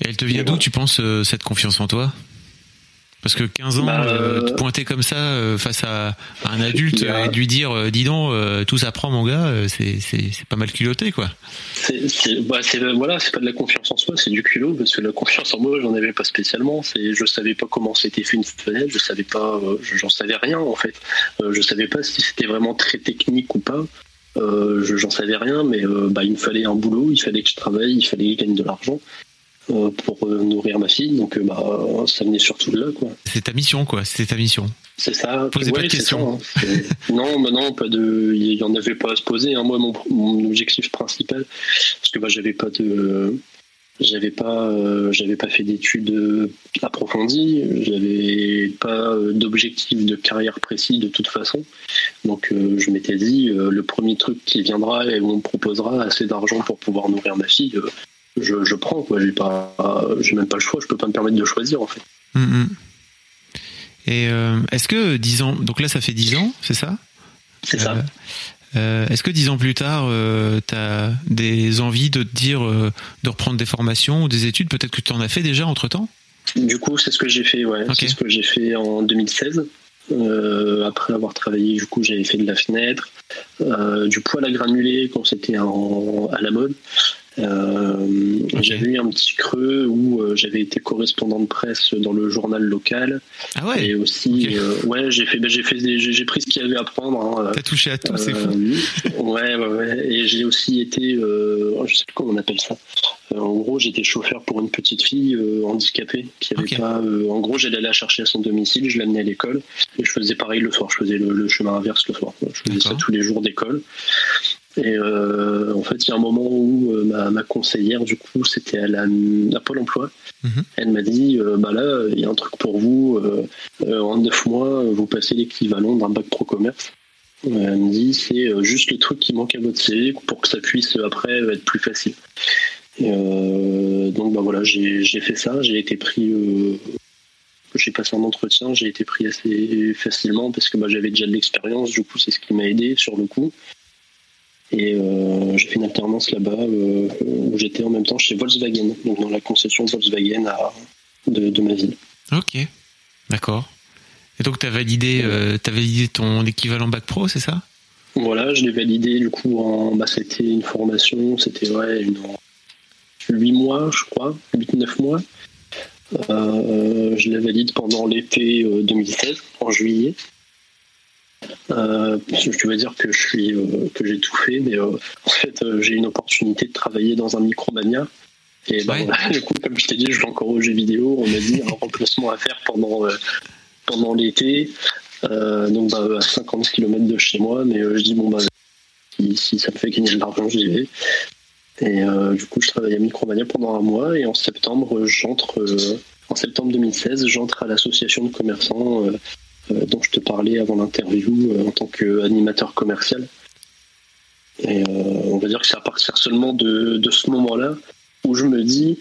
Et elle te vient d'où, tu penses, cette confiance en toi? Parce que 15 ans, bah, euh, te pointer comme ça euh, face à, un adulte et lui dire euh, dis donc, tout s'apprend mon gars, c'est pas mal culotté quoi. C'est bah, voilà, c'est pas de la confiance en soi, c'est du culot parce que la confiance en moi, j'en avais pas spécialement. C'est je savais pas comment c'était fait une fenêtre, je savais pas, j'en savais rien en fait. je savais pas si c'était vraiment très technique ou pas. j'en savais rien, mais bah, il me fallait un boulot, il fallait que je travaille, il fallait que je gagne de l'argent. Euh, pour euh, nourrir ma fille. Donc, euh, bah, ça venait surtout de là, quoi. C'est ta mission, quoi. C'est ta mission. C'est ça. Posez pas de questions. Hein. non, mais non, pas de. Il y en avait pas à se poser. Hein. Moi, mon, objectif principal, parce que bah, j'avais pas de. J'avais pas, j'avais pas fait d'études approfondies, j'avais pas d'objectif de carrière précis de toute façon. Donc je m'étais dit, le premier truc qui viendra et où on me proposera assez d'argent pour pouvoir nourrir ma fille, je, je prends. Quoi. J'ai, pas, j'ai même pas le choix. Je peux pas me permettre de choisir en fait. Mm, mm. Et euh, est-ce que 10 ans, donc là ça fait 10 ans, c'est ça? C'est ça. Euh, euh, est-ce que 10 ans plus tard, tu as des envies de te dire de reprendre des formations ou des études? Peut-être que tu en as fait déjà entre temps Du coup, c'est ce que j'ai fait, ouais. C'est ce que j'ai fait en 2016. après avoir travaillé, du coup, j'avais fait de la fenêtre, du poêle à granuler quand c'était à la mode. Euh, j'avais eu un petit creux où euh, j'avais été correspondant de presse dans le journal local. Ah ouais. Et aussi, euh, ouais, j'ai fait, ben, j'ai fait, j'ai pris ce qu'il y avait à prendre. Hein. T'as touché à tout, c'est fou. ouais, ouais, ouais. Et j'ai aussi été, je sais plus comment on appelle ça. En gros, j'étais chauffeur pour une petite fille handicapée qui avait pas. en gros, j'allais la chercher à son domicile, je l'amenais à l'école et je faisais pareil le soir. Je faisais le, chemin inverse le soir. Je faisais ça tous les jours d'école. Et euh, en fait, il y a un moment où euh, ma, conseillère, du coup, c'était à, la, Pôle emploi. Mhm. Elle m'a dit euh, bah là, il y a un truc pour vous. en neuf mois, vous passez l'équivalent d'un bac pro commerce. Elle me dit c'est juste le truc qui manque à votre CV pour que ça puisse après être plus facile. Donc bah voilà, j'ai fait ça. J'ai été pris j'ai passé un entretien, j'ai été pris assez facilement parce que bah, j'avais déjà de l'expérience, du coup c'est ce qui m'a aidé sur le coup. Et j'ai fait une alternance là-bas où j'étais en même temps chez Volkswagen, donc dans la concession Volkswagen de, de ma ville. Ok, d'accord. Et donc, tu as validé, euh, as validé ton équivalent bac pro, c'est ça? Voilà, je l'ai validé du coup en. Bah, c'était une formation, c'était ouais, une, 8 mois, je crois, 8-9 mois. Euh, je l'ai valide pendant l'été 2016, euh, en juillet. je vais dire que je suis que j'ai tout fait, mais en fait j'ai une opportunité de travailler dans un micromania. Et bah, du coup, comme je t'ai dit, je vais encore aux jeux vidéo. On m'a dit un remplacement à faire pendant pendant l'été, euh, donc bah, à 50 km de chez moi, mais euh, je dis bon bah si, ça me fait gagner de l'argent, j'y vais. Et euh, du coup, je travaille à Micromania pendant un mois et en septembre, j'entre en septembre 2016, j'entre à l'association de commerçants dont je te parlais avant l'interview en tant qu'animateur commercial. Et on va dire que c'est à partir seulement de, de ce moment-là où je me dis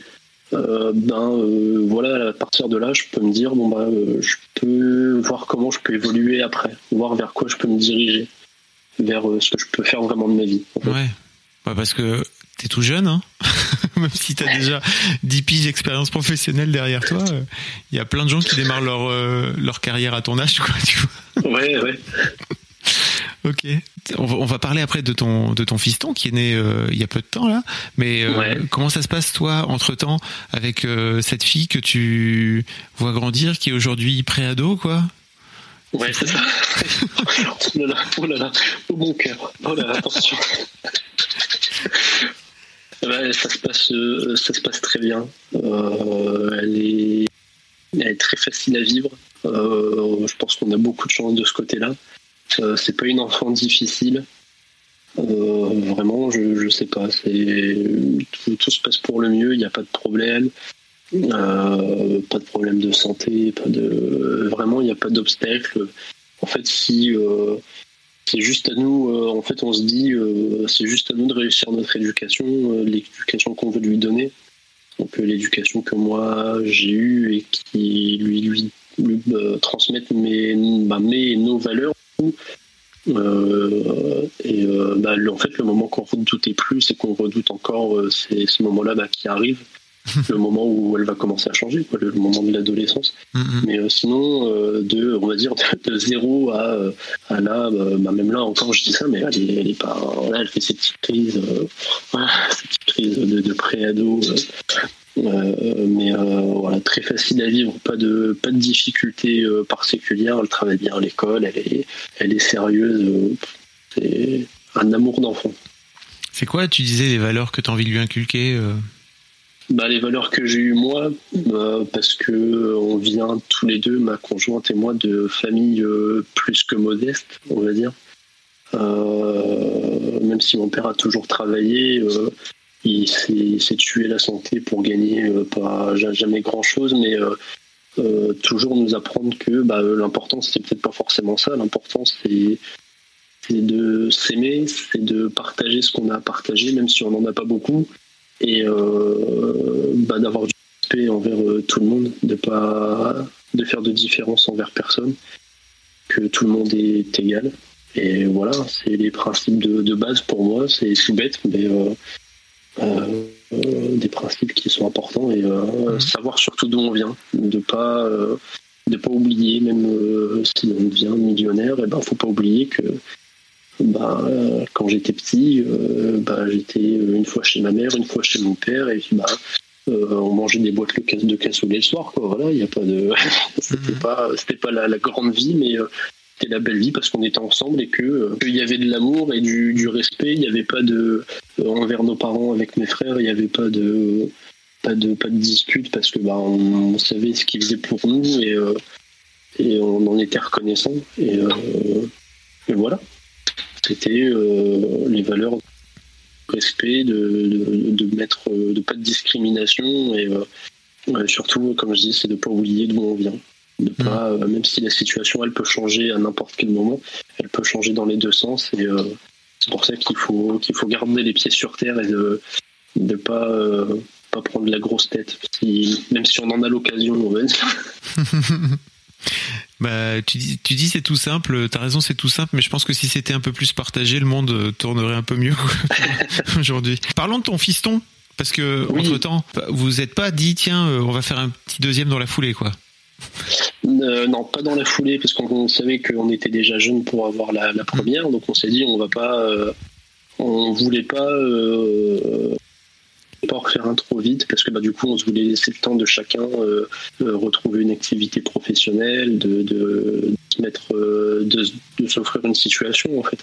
euh, ben euh, voilà, à partir de là, je peux me dire bon bah euh, je peux voir comment je peux évoluer après, voir vers quoi je peux me diriger, vers ce que je peux faire vraiment de ma vie. Ouais, parce que t'es tout jeune, hein même si t'as déjà 10 piges d'expérience professionnelle derrière toi, il y a plein de gens qui démarrent leur leur carrière à ton âge, quoi. Tu vois ouais, ouais. Ok. On va, parler après de ton de ton fiston qui est né euh, il y a peu de temps là. Mais euh, comment ça se passe toi entre temps avec euh, cette fille que tu vois grandir, qui est aujourd'hui préado quoi? Ouais, c'est ça. oh là là, oh là là, oh mon cœur. Oh là là, attention. Ça se passe, ça se passe très bien. elle est, elle est très facile à vivre. je pense qu'on a beaucoup de chance de ce côté-là. Euh, c'est pas une enfant difficile. Euh, vraiment, je, je sais pas. C'est tout, se passe pour le mieux. Il n'y a pas de problème. Euh, pas de problème de santé. Pas de vraiment, il n'y a pas d'obstacle. En fait, si c'est juste à nous, en fait, on se dit, c'est juste à nous de réussir notre éducation, l'éducation qu'on veut lui donner. Donc l'éducation que moi j'ai eue et qui lui lui, lui mes, bah, mes nos valeurs euh, et euh, bah, en fait, le moment qu'on redoutait plus et qu'on redoute encore, euh, c'est ce moment-là bah, qui arrive, le moment où elle va commencer à changer, le, moment de l'adolescence. Mm-hmm. Mais sinon, de, on va dire, de, zéro à, à là, bah, même là encore, je dis ça, mais elle, elle est pas, elle fait ses petites crises, ces petites crises de, de pré-ado euh, mais euh, voilà, très facile à vivre, pas de pas de difficultés euh, particulières. Elle travaille bien à l'école, elle est elle est sérieuse. c'est un amour d'enfant. C'est quoi, tu disais, les valeurs que tu as envie de lui inculquer bah, les valeurs que j'ai eues moi, bah, parce que on vient tous les deux, ma conjointe et moi, de familles plus que modestes, on va dire. même si mon père a toujours travaillé, il s'est tué la santé pour gagner euh, pas jamais grand chose, mais euh, euh, toujours nous apprendre que bah, l'important c'est peut-être pas forcément ça. L'important c'est de s'aimer, c'est de partager ce qu'on a à partager, même si on n'en a pas beaucoup, et bah, d'avoir du respect envers tout le monde, de pas de faire de différence envers personne, que tout le monde est égal. Et voilà, c'est les principes de, de, base pour moi. C'est tout bête, mais euh, des principes qui sont importants et euh, mhm. savoir surtout d'où on vient, de pas euh, de pas oublier même si on devient millionnaire, et ben faut pas oublier que bah, quand j'étais petit, bah, j'étais une fois chez ma mère, une fois chez mon père, et puis bah, on mangeait des boîtes de cassoulet le soir. Quoi. Voilà, il a pas de, c'était mhm. pas, c'était pas la, la, grande vie, mais c'était la belle vie parce qu'on était ensemble et que euh, qu'il y avait de l'amour et du, respect. Il n'y avait pas de euh, envers nos parents avec mes frères. Il n'y avait pas de pas de pas de dispute parce que bah on, savait ce qu'ils faisaient pour nous et euh, et on en était reconnaissant et, voilà. C'était les valeurs de respect, de, de, mettre de pas de discrimination et surtout comme je dis c'est de pas oublier d'où on vient. Mm. Euh, même si la situation elle peut changer à n'importe quel moment, elle peut changer dans les deux sens et euh, c'est pour ça qu'il faut qu'il faut garder les pieds sur terre et de ne pas euh, pas prendre la grosse tête, même si on en a l'occasion, Bah, tu dis, tu dis c'est tout simple. T'as raison, c'est tout simple. Mais je pense que si c'était un peu plus partagé, le monde tournerait un peu mieux aujourd'hui. Parlons de ton fiston, parce que entre temps, vous n'êtes pas dit tiens, on va faire un petit deuxième dans la foulée, quoi. Euh, non, pas dans la foulée, parce qu'on savait qu'on était déjà jeune pour avoir la, première, donc on s'est dit on va pas, euh, on voulait pas, euh, pas refaire un trop vite, parce que bah, du coup on se voulait laisser le temps de chacun retrouver une activité professionnelle, de, de, mettre, de, s'offrir une situation en fait,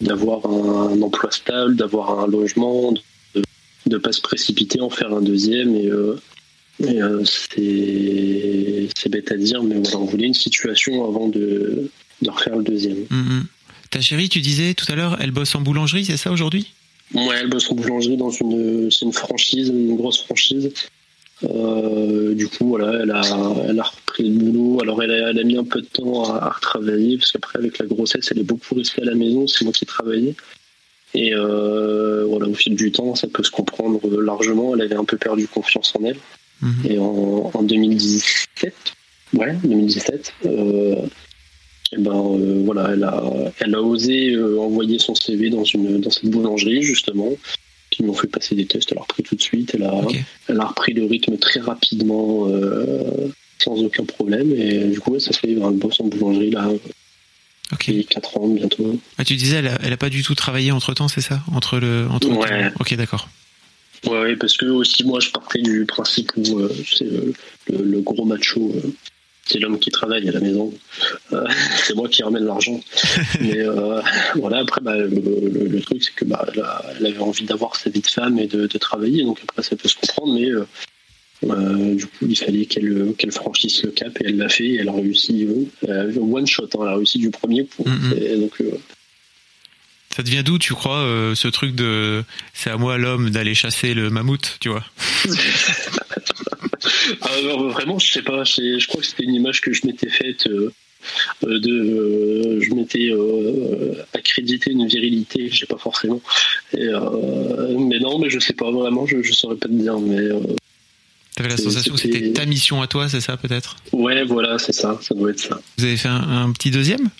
d'avoir un, emploi stable, d'avoir un logement, de ne pas se précipiter en faire un deuxième et euh, c'est bête à dire, mais on voulait une situation avant de, de refaire le deuxième. Mm-hmm. Ta chérie, tu disais tout à l'heure, elle bosse en boulangerie, c'est ça aujourd'hui? Ouais, elle bosse en boulangerie dans une, une franchise, une grosse franchise. Euh, du coup, voilà, elle a, elle a repris le boulot. Alors, elle a, elle a mis un peu de temps à, retravailler, parce qu'après, avec la grossesse, elle est beaucoup restée à la maison. C'est moi qui travaillais. Et euh, voilà, au fil du temps, ça peut se comprendre largement. Elle avait un peu perdu confiance en elle. Mhm. Et en, 2017, ouais, 2017, euh, et ben euh, voilà, elle a, elle a osé euh, envoyer son CV dans une dans cette boulangerie justement, qui m'ont fait passer des tests. Elle a repris tout de suite. Elle a, elle a repris le rythme très rapidement, sans aucun problème. Et du coup, ça fait un boss en boulangerie là. Ok. 4 ans bientôt. Ah, tu disais, elle a, elle a pas du tout travaillé entre temps, c'est ça? Entre le. Entre ouais. Ok, d'accord. Ouais, parce que aussi moi je partais du principe où euh, c'est le, gros macho, euh, c'est l'homme qui travaille à la maison, euh, c'est moi qui ramène l'argent. Mais voilà, après bah, le, truc c'est que bah, elle, avait envie d'avoir sa vie de femme et de, travailler, donc après ça peut se comprendre, mais du coup il fallait qu'elle qu'elle franchisse le cap et elle l'a fait, et elle a réussi one shot, hein, elle a réussi du premier coup. Donc ça devient d'où, tu crois, euh, ce truc de c'est à moi l'homme d'aller chasser le mammouth, tu vois? Alors, ah, Vraiment, je sais pas. Je crois que c'était une image que je m'étais faite. Euh, euh, de, je m'étais accrédité une virilité, je sais pas forcément. mais non, mais je sais pas vraiment, je, je saurais pas te dire. Mais T'avais la sensation que c'était ta mission à toi, c'est ça peut-être? Ouais, voilà, c'est ça, ça doit être ça. Vous avez fait un petit deuxième?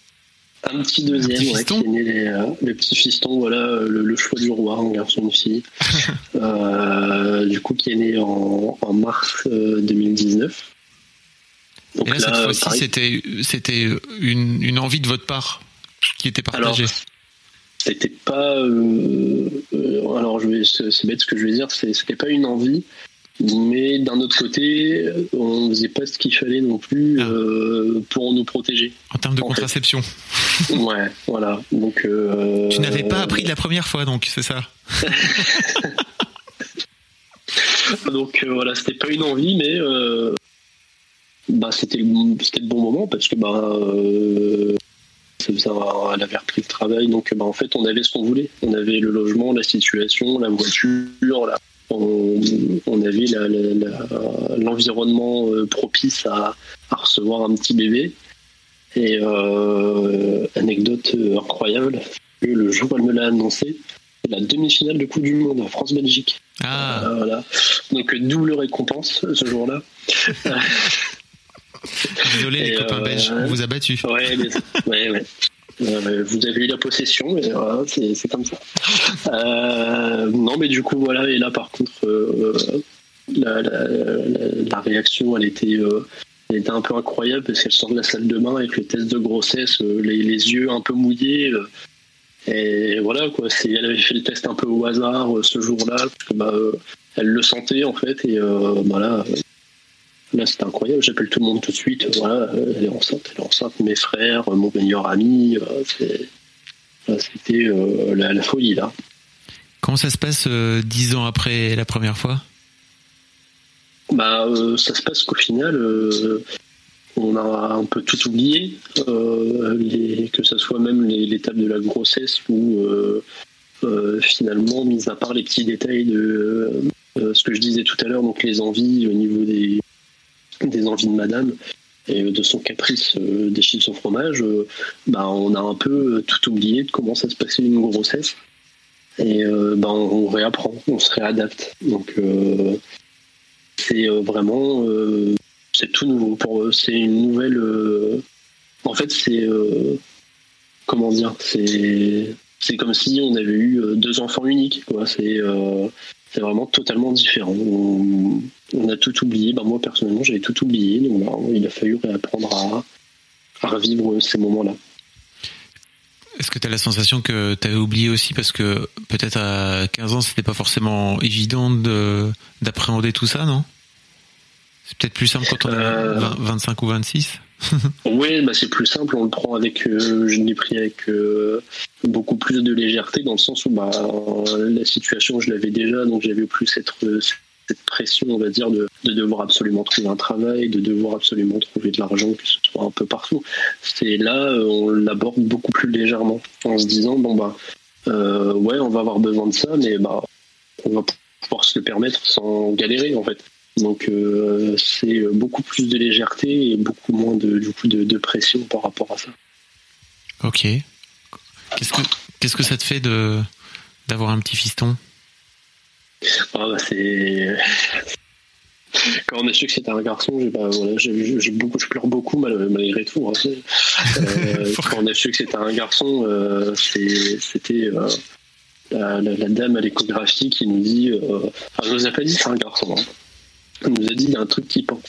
Un petit deuxième, qui est né les, euh, petits fistons, voilà, le, choix du roi, un garçon, une fille. Euh, du coup, qui est né en, mars 2019. Euh, Donc Et là, cette fois-ci, c'était, c'était une, une, envie de votre part qui était partagée. Alors, c'était pas. alors, je vais, c'est bête ce que je vais dire, c'était pas une envie, mais d'un autre côté, on faisait pas ce qu'il fallait non plus ah. euh, pour nous protéger. En termes de contraception. ouais, voilà. Donc. Euh, tu n'avais pas appris de la première fois, donc c'est ça. donc euh, voilà, c'était pas une envie, mais bah c'était le, c'était le bon moment parce que bah elle avait repris le travail, donc bah, en fait on avait ce qu'on voulait. On avait le logement, la situation, la voiture, la on, avait l'environnement euh, propice à, recevoir un petit bébé. Et euh, anecdote euh, incroyable, le jour où elle me l'a annoncé, la demi-finale de Coupe du Monde, France-Belgique. Ah. voilà. Donc double récompense ce jour-là. Désolé les copains belges, on vous a battu. Ouais, ouais, ouais. Euh, vous avez eu la possession, voilà, c'est comme ça. Euh, non, mais du coup, voilà, et là, par contre, euh, la, la, réaction, elle était, elle était un peu incroyable parce qu'elle sort de la salle de bain avec le test de grossesse, les, les, yeux un peu mouillés. et voilà, quoi, elle avait fait le test un peu au hasard ce jour-là, parce que bah, elle le sentait, en fait, et voilà. Là, c'était incroyable. J'appelle tout le monde tout de suite. Voilà, elle est enceinte, elle est enceinte. Mes frères, mon meilleur ami. Euh, c'était euh, la, folie, là. Comment ça se passe euh, dix ans après la première fois? Bah, Ça se passe qu'au final, on a un peu tout oublié. que ce soit même l'étape de la grossesse ou finalement, mis à part les petits détails de ce que je disais tout à l'heure, donc les envies au niveau des, des envies de madame et de son caprice euh, des fromage, euh, bah, on a un peu tout oublié de comment ça se passait une grossesse. Et euh, bah, on, réapprend, on se réadapte. Donc c'est vraiment c'est tout nouveau pour eux. C'est une nouvelle. En fait, c'est comment dire, c'est c'est comme si on avait eu deux enfants uniques. Quoi. C'est c'est vraiment totalement différent. A tout oublié. Ben, moi, personnellement, j'avais tout oublié. Donc, ben, il a fallu réapprendre à, à revivre ces moments-là. Est-ce que tu as la sensation que tu avais oublié aussi? Parce que peut-être à 15 ans, c'était pas forcément évident d'appréhender tout ça, non? C'est peut-être plus simple quand on a 25 euh. ou 26 Oui, bah c'est plus simple, on le prend avec, euh, je l'ai pris avec euh, beaucoup plus de légèreté dans le sens où bah, la situation, je l'avais déjà, donc j'avais plus cette, cette pression, on va dire, de, devoir absolument trouver un travail, de devoir absolument trouver de l'argent, que ce soit un peu partout. C'est là, on l'aborde beaucoup plus légèrement, en se disant, bon, bah, euh, ouais, on va avoir besoin de ça, mais bah, on va pouvoir se le permettre sans galérer, en fait. Donc, euh, c'est beaucoup plus de légèreté et beaucoup moins de, du coup, de, pression par rapport à ça. Ok. Qu'est-ce que, qu'est-ce que ça te fait de, d'avoir un petit fiston? Ah, bah, c'est. Quand on a su que c'était un garçon, j'ai bah, voilà, beaucoup, je pleure beaucoup malgré tout. Hein. Euh, quand on a su que c'était un garçon, euh, c'était euh, la, dame à l'échographie qui nous dit. enfin, je nous a pas dit c'est un garçon. Hein. Elle nous a dit il y a un truc qui pense.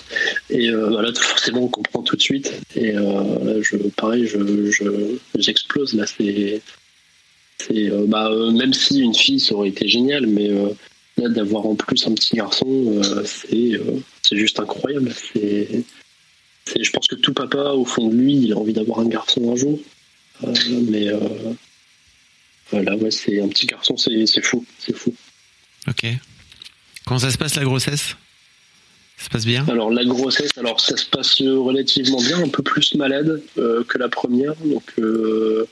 Et voilà, forcément, on comprend tout de suite. Et là, je, pareil, je, j'explose. là, c'est. Bah, même si une fille, ça aurait été génial, mais d'avoir en plus un petit garçon, euh, euh, c'est juste incroyable. C'est, je pense que tout papa, au fond de lui, il a envie d'avoir un garçon un jour. Euh, mais voilà, ouais, c'est un petit garçon, c'est fou, c'est fou. Ok. Comment ça se passe la grossesse? Ça se passe bien? Alors la grossesse, alors ça se passe relativement bien, un peu plus malade que la première, donc euh,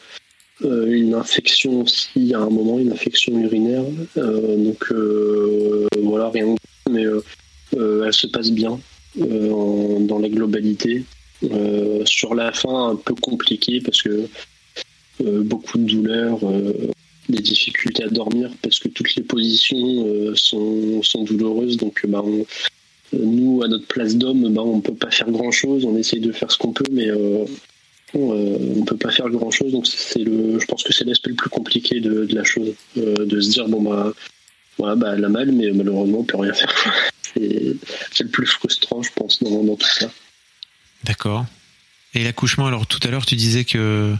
une infection aussi à un moment, une infection urinaire. Euh, donc euh, voilà, rien mais elle se passe bien dans la globalité. sur la fin, un peu compliqué parce que beaucoup de douleurs, des difficultés à dormir parce que toutes les positions sont, sont, douloureuses. Donc bah, nous, à notre place d'homme, bah, on ne peut pas faire grand-chose. On essaye de faire ce qu'on peut, mais euh, on ne peut pas faire grand chose. Donc c'est le, je pense que c'est l'aspect le plus compliqué de, la chose, euh, de se dire bon bah voilà, bah, elle a mal, mais malheureusement on peut rien faire. c'est le plus frustrant, je pense, dans, tout ça. D'accord. Et l'accouchement, alors tout à l'heure tu disais que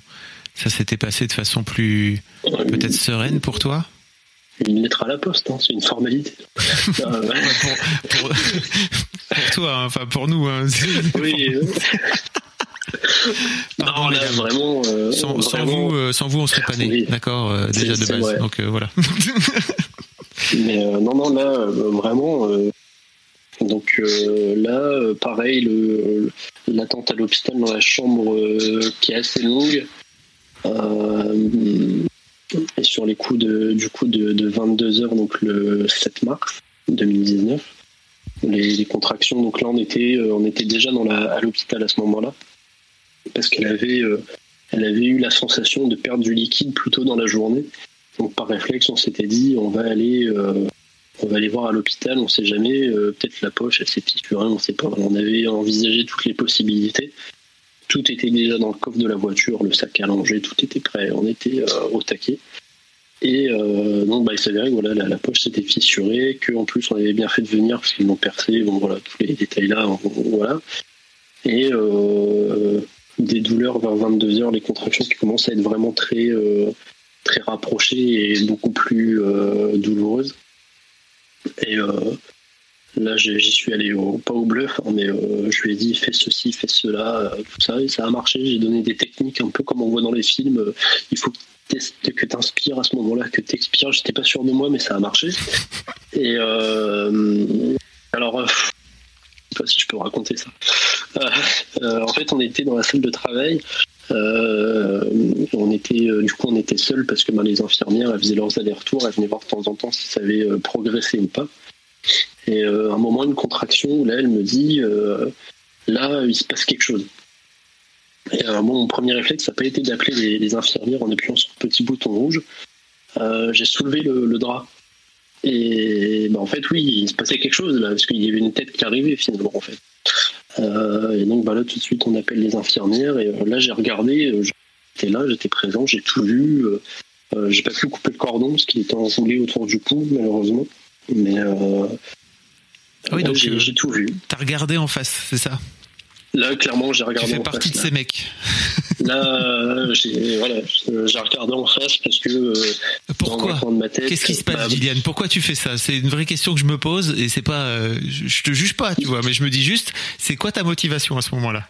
ça s'était passé de façon plus peut-être sereine pour toi? Une lettre à la poste, hein, c'est une formalité. Euh, pour, toi, hein, enfin pour nous. Hein, oui. Non, là, vraiment, euh, sans, Vous, euh, sans vous, on serait pas né, d'accord, euh, déjà de base. Donc voilà. Mais non, non, là, vraiment. donc là, pareil, l'attente à l'hôpital dans la chambre qui est assez longue. et sur les coups de, du coup de, 22 heures, donc le 7 mars 2019, les, contractions. Donc là, on était, on était déjà dans la, à l'hôpital à ce moment-là parce qu'elle avait, euh, elle avait eu la sensation de perdre du liquide plutôt dans la journée. Donc par réflexe, on s'était dit, on va aller, euh, on va aller voir à l'hôpital. On ne sait jamais, euh, peut-être la poche, elle s'est fissurée, on ne sait pas. On avait envisagé toutes les possibilités. Tout était déjà dans le coffre de la voiture, le sac langer, tout était prêt. On était au taquet. Et donc, bah, il s'avérait que voilà, la, poche s'était fissurée, qu'en plus on avait bien fait de venir parce qu'ils l'ont percé. Bon, voilà, tous les détails là, voilà. Et des douleurs vers 22 heures, les contractions qui commencent à être vraiment très, euh, très rapprochées et beaucoup plus euh, douloureuses. Et euh, là, j'y suis allé au, pas au bluff, hein, mais je lui ai dit fais ceci, fais cela, tout ça, et ça a marché. J'ai donné des techniques un peu comme on voit dans les films. il faut que tu inspires à ce moment-là, que tu expires. J'étais pas sûr de moi, mais ça a marché. Et alors, sais pas si je peux raconter ça. Euh, euh, en fait, on était dans la salle de travail. Euh, on était du coup on était seuls parce que ben, les infirmières faisaient leurs allers-retours, elles venaient voir de temps en temps si ça avait progressé ou pas. Et à un moment une contraction où là elle me dit là il se passe quelque chose. Et mon premier réflexe ça n'a pas été d'appeler les, infirmières en appuyant sur le petit bouton rouge. j'ai soulevé le, drap et bah, en fait, oui, il se passait quelque chose là, parce qu'il y avait une tête qui arrivait finalement, en fait. et donc bah, là, tout de suite, on appelle les infirmières. Et là, j'ai regardé, j'étais là, j'étais présent, j'ai tout vu. j'ai pas pu couper le cordon parce qu'il était enroulé autour du cou, malheureusement. Mais ah oui, donc j'ai tout vu. T'as regardé en face, c'est ça? Là, clairement, j'ai regardé. Tu fais partie de ces mecs. Là, j'ai voilà, regardé en face parce que. Euh, Pourquoi Qu'est-ce qui se passe, bah, Pourquoi tu fais ça? C'est une vraie question que je me pose et c'est pas. Euh, je te juge pas, tu vois, mais je me dis juste, c'est quoi ta motivation à ce moment-là?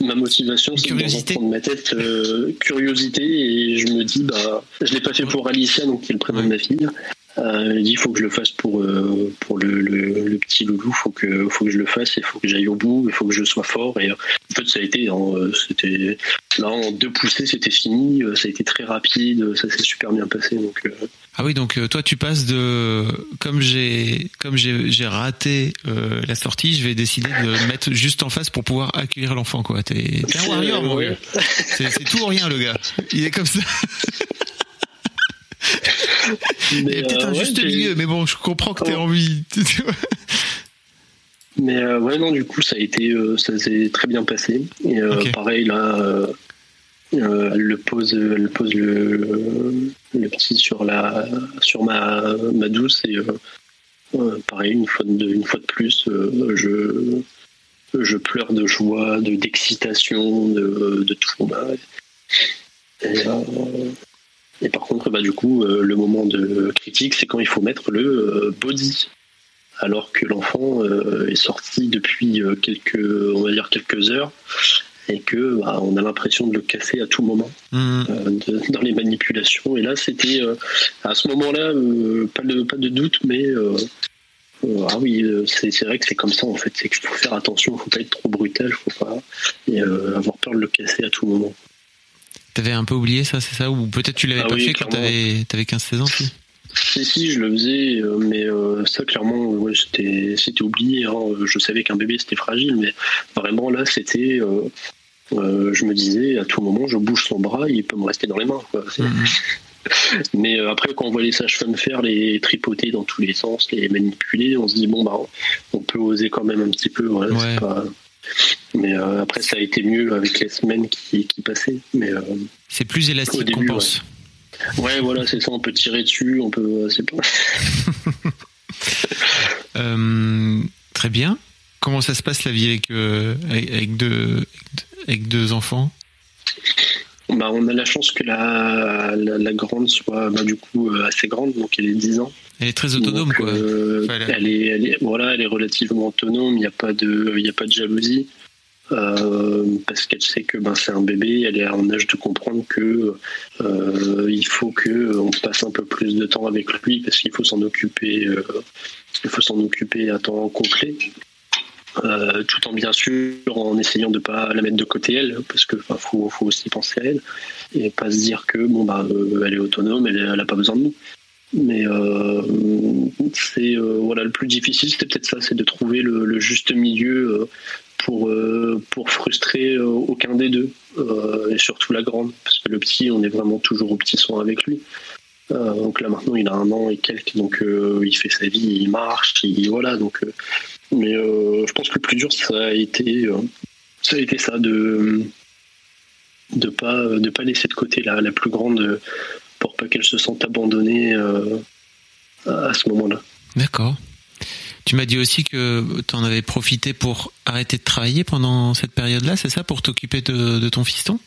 Ma motivation, c'est de ma tête euh, curiosité et je me dis, bah, je l'ai pas fait pour Alicia, donc qui est le prénom de ma fille. Euh, il dit il faut que je le fasse pour euh, pour le, le, petit loulou, faut que faut que je le fasse, il faut que j'aille au bout, il faut que je sois fort. Et euh, en fait, ça a été, hein, c'était là en deux poussées, c'était fini. Ça a été très rapide, ça s'est super bien passé. Donc ah oui, donc toi tu passes de comme j'ai comme j'ai raté la sortie, je vais décider de me mettre juste en face pour pouvoir accueillir l'enfant quoi. T'es un warrior mon gars. C'est tout ou rien le gars. Il est comme ça. Y a peut-être un euh, juste milieu, mais bon, je comprends que tu as envie. mais euh, ouais, non, du coup, ça a été, euh, ça s'est très bien passé. Et pareil, là, elle le pose, elle pose le, le, petit sur la, sur ma, ma douce et pareil, une fois de, une fois de plus, je, je pleure de joie, de d'excitation, de, de tout. Bah, et, et par contre, bah, du coup, euh, le moment de critique, c'est quand il faut mettre le euh, body. Alors que l'enfant euh, est sorti depuis quelques, on va dire quelques heures, et que bah, on a l'impression de le casser à tout moment mmh. dans les manipulations. Et là, c'était à ce moment-là, pas de pas de doute, mais ah oui, c'est vrai que c'est comme ça en fait. C'est qu'il faut faire attention, il faut pas être trop brutal, faut pas et, avoir peur de le casser à tout moment. T'avais un peu oublié ça, c'est ça Ou peut-être tu l'avais ah pas fait quand t'avais avais 15-16 ans si si, je le faisais, euh, mais euh, ça, clairement, ouais, c'était oublié. Hein. Je savais qu'un bébé, c'était fragile, mais vraiment, là, c'était. Euh, je me disais, à tout moment, je bouge son bras, il peut me rester dans les mains. Mhm. mais après, quand on voit les sages-femmes faire, les tripoter dans tous les sens, les manipuler, on se dit, bon, bah, on peut oser quand même un petit peu. Voilà, pas... Mais euh, après, ça a été mieux avec les semaines qui, passaient. Mais euh, c'est plus élastique qu'on pense. Ouais. voilà, c'est ça. On peut tirer dessus, on peut. C'est pas. Euh, très bien. Comment ça se passe la vie avec, avec, deux, avec deux enfants? Bah, on a la chance que la, la, grande soit bah, du coup assez grande, donc elle est 10 ans. Elle est très autonome, quoi. elle, est, elle, est, voilà, elle est relativement autonome. Il n'y a pas de, a pas de jalousie. Euh, parce qu'elle sait que ben, c'est un bébé, elle est en âge de comprendre que euh, il faut que on passe un peu plus de temps avec lui parce qu'il faut s'en occuper, euh, il faut s'en occuper à temps complet. Tout en bien sûr en essayant de pas la mettre de côté elle parce que faut, aussi penser à elle et pas se dire que bon bah elle est autonome elle, elle a pas besoin de nous mais c'est voilà le plus difficile c'était peut-être ça c'est de trouver le, juste milieu pour, euh, pour frustrer euh, aucun des deux, euh, et surtout la grande, parce que le petit, on est vraiment toujours au petit soin avec lui. donc là maintenant il a un an et quelques, donc il fait sa vie, il marche, il, voilà. Donc, mais je pense que le plus dur ça a été, ça a été ça de de pas de pas laisser de côté la, la plus grande pour pas qu'elle se sente abandonnée à ce moment-là. D'accord. Tu m'as dit aussi que tu en avais profité pour arrêter de travailler pendant cette période-là, c'est ça, pour t'occuper de, ton fiston?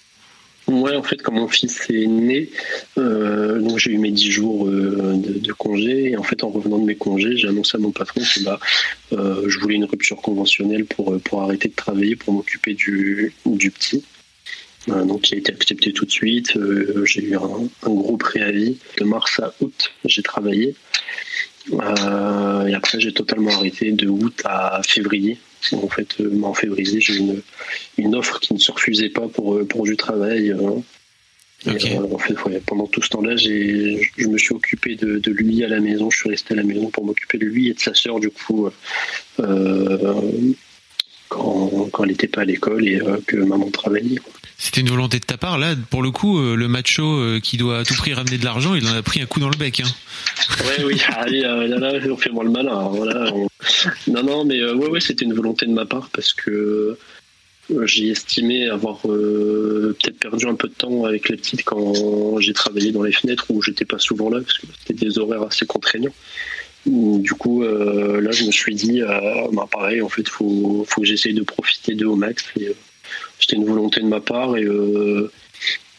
Ouais, en fait, quand mon fils est né, euh, donc j'ai eu mes 10 jours euh, de, congé. Et en fait, en revenant de mes congés, j'ai annoncé à mon patron que bah, euh, je voulais une rupture conventionnelle pour, pour arrêter de travailler, pour m'occuper du, petit. donc, il a été accepté tout de suite. j'ai eu un, gros préavis. De mars à août, j'ai travaillé. Et après, j'ai totalement arrêté de août à février. En fait, euh, en février, j'ai une, une offre qui ne se refusait pas pour, euh, pour du travail. en fait, pendant tout ce temps-là, je me suis occupé de, de, lui à la maison. Je suis resté à la maison pour m'occuper de lui et de sa sœur. Du coup, quand, quand elle n'était pas à l'école et que maman travaillait. C'était une volonté de ta part, là, pour le coup, le macho qui doit à tout prix ramener de l'argent, il en a pris un coup dans le bec. Hein. Ouais, oui, allez, là, on fait moins le malin. Voilà, Non, non, mais ouais, c'était une volonté de ma part parce que j'ai estimé avoir peut-être perdu un peu de temps avec les petites quand j'ai travaillé dans les fenêtres où j'étais pas souvent là parce que c'était des horaires assez contraignants. Du coup, euh, là, je me suis dit, euh, bah, pareil, en fait, faut, faut que j'essaye de profiter d'eux au max. Euh, c'était une volonté de ma part et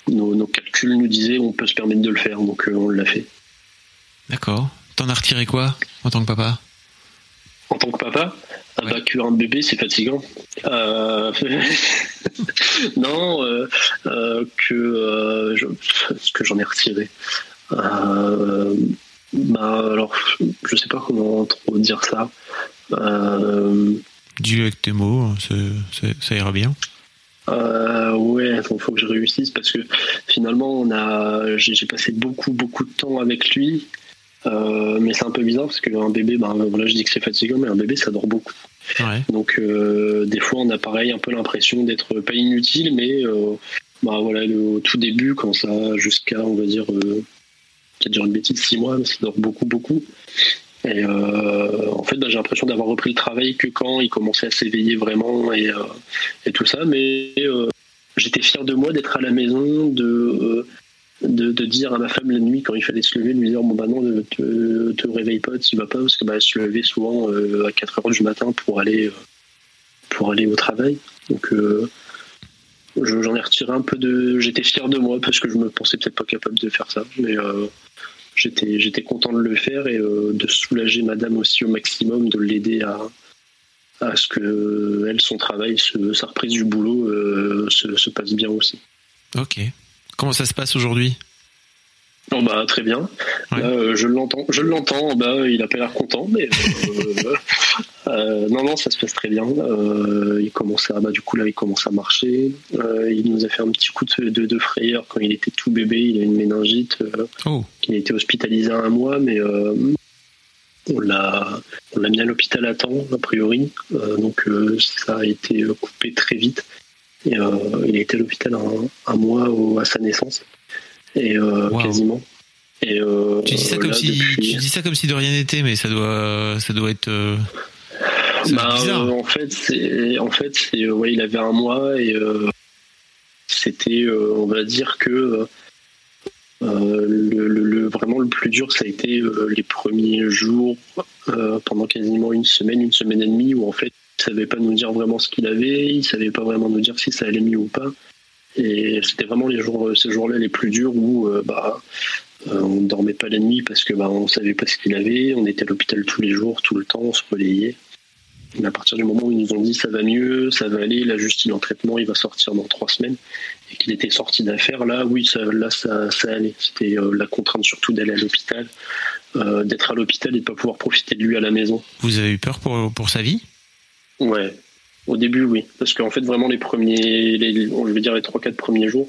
nos, calculs nous disaient on peut se permettre de le faire, donc on l'a fait. D'accord. T'en as retiré quoi en tant que papa? En tant que papa? Ah bah, un bébé, c'est fatigant. non, que ce que j'en ai retiré. Bah alors, je sais pas comment trop dire ça. Euh... Dis-le avec tes mots, ça ira bien. Euh, ouais, il faut que je réussisse parce que finalement, on a, j'ai passé beaucoup, beaucoup de temps avec lui. Euh, mais c'est un peu bizarre parce qu'un bébé, bah, voilà, je dis que c'est fatigant, mais un bébé, ça dort beaucoup. Donc, euh, des fois, on a pareil un peu l'impression d'être pas inutile, mais bah, voilà, le, au tout début, quand ça, jusqu'à, on va dire, a duré une bêtise, six mois, mais ça dort beaucoup, beaucoup. Et euh, en fait, bah, j'ai l'impression d'avoir repris le travail que quand il commençait à s'éveiller vraiment et, euh, tout ça. Mais euh, j'étais fier de moi d'être à la maison, de, dire à ma femme la nuit quand il fallait se lever, de lui dire bon bah non, ne te, réveille pas, tu vas pas, parce que bah, se levait souvent à 4 heures du matin pour aller pour aller au travail. Donc j'en ai retiré un peu de. J'étais fier de moi parce que je me pensais peut-être pas capable de faire ça, mais j'étais content de le faire et euh, de soulager Madame aussi au maximum, de l'aider à à ce que elle son travail, sa reprise du boulot euh, se, passe bien aussi. Ok. Comment ça se passe aujourd'hui? Oh bah très bien. Euh, je l'entends, je l'entends. Bah il a pas l'air content, mais non non ça se passe très bien. il commence à bah du coup là il commence à marcher. il nous a fait un petit coup de, de, frayeur quand il était tout bébé. Il a une méningite. Oh. Il a été hospitalisé un mois, mais euh, on l'a on l'a mis à l'hôpital à temps a priori. Euh, donc euh, ça a été coupé très vite. Et, il a été à l'hôpital un, mois à sa naissance et quasiment. Et, tu dis ça comme si tu dis ça comme si de rien n'était, mais ça doit ça doit être. Bah, en fait, c'est en fait c'est ouais, il avait un mois et c'était on va dire que euh, le, vraiment le plus dur, ça a été euh, les premiers jours, euh, pendant quasiment une semaine, une semaine et demie, où en fait, il savait pas nous dire vraiment ce qu'il avait, il savait pas vraiment nous dire si ça allait mieux ou pas. Et c'était vraiment les jours, ces jours-là les plus durs où bah, on dormait pas la nuit parce que bah, on savait pas ce qu'il avait, on était à l'hôpital tous les jours, tout le temps, on se relayait. Mais à partir du moment où ils nous ont dit ça va mieux, ça va aller, là juste il est en traitement, il va sortir dans trois semaines, et qu'il était sorti d'affaires, là oui, ça, là ça, ça allait. C'était euh, la contrainte surtout d'aller à l'hôpital, euh, d'être à l'hôpital et de pas pouvoir profiter de lui à la maison. Vous avez eu peur pour, pour sa vie? Ouais, au début oui, parce qu'en fait vraiment les premiers, les, je vais dire les trois quatre premiers jours,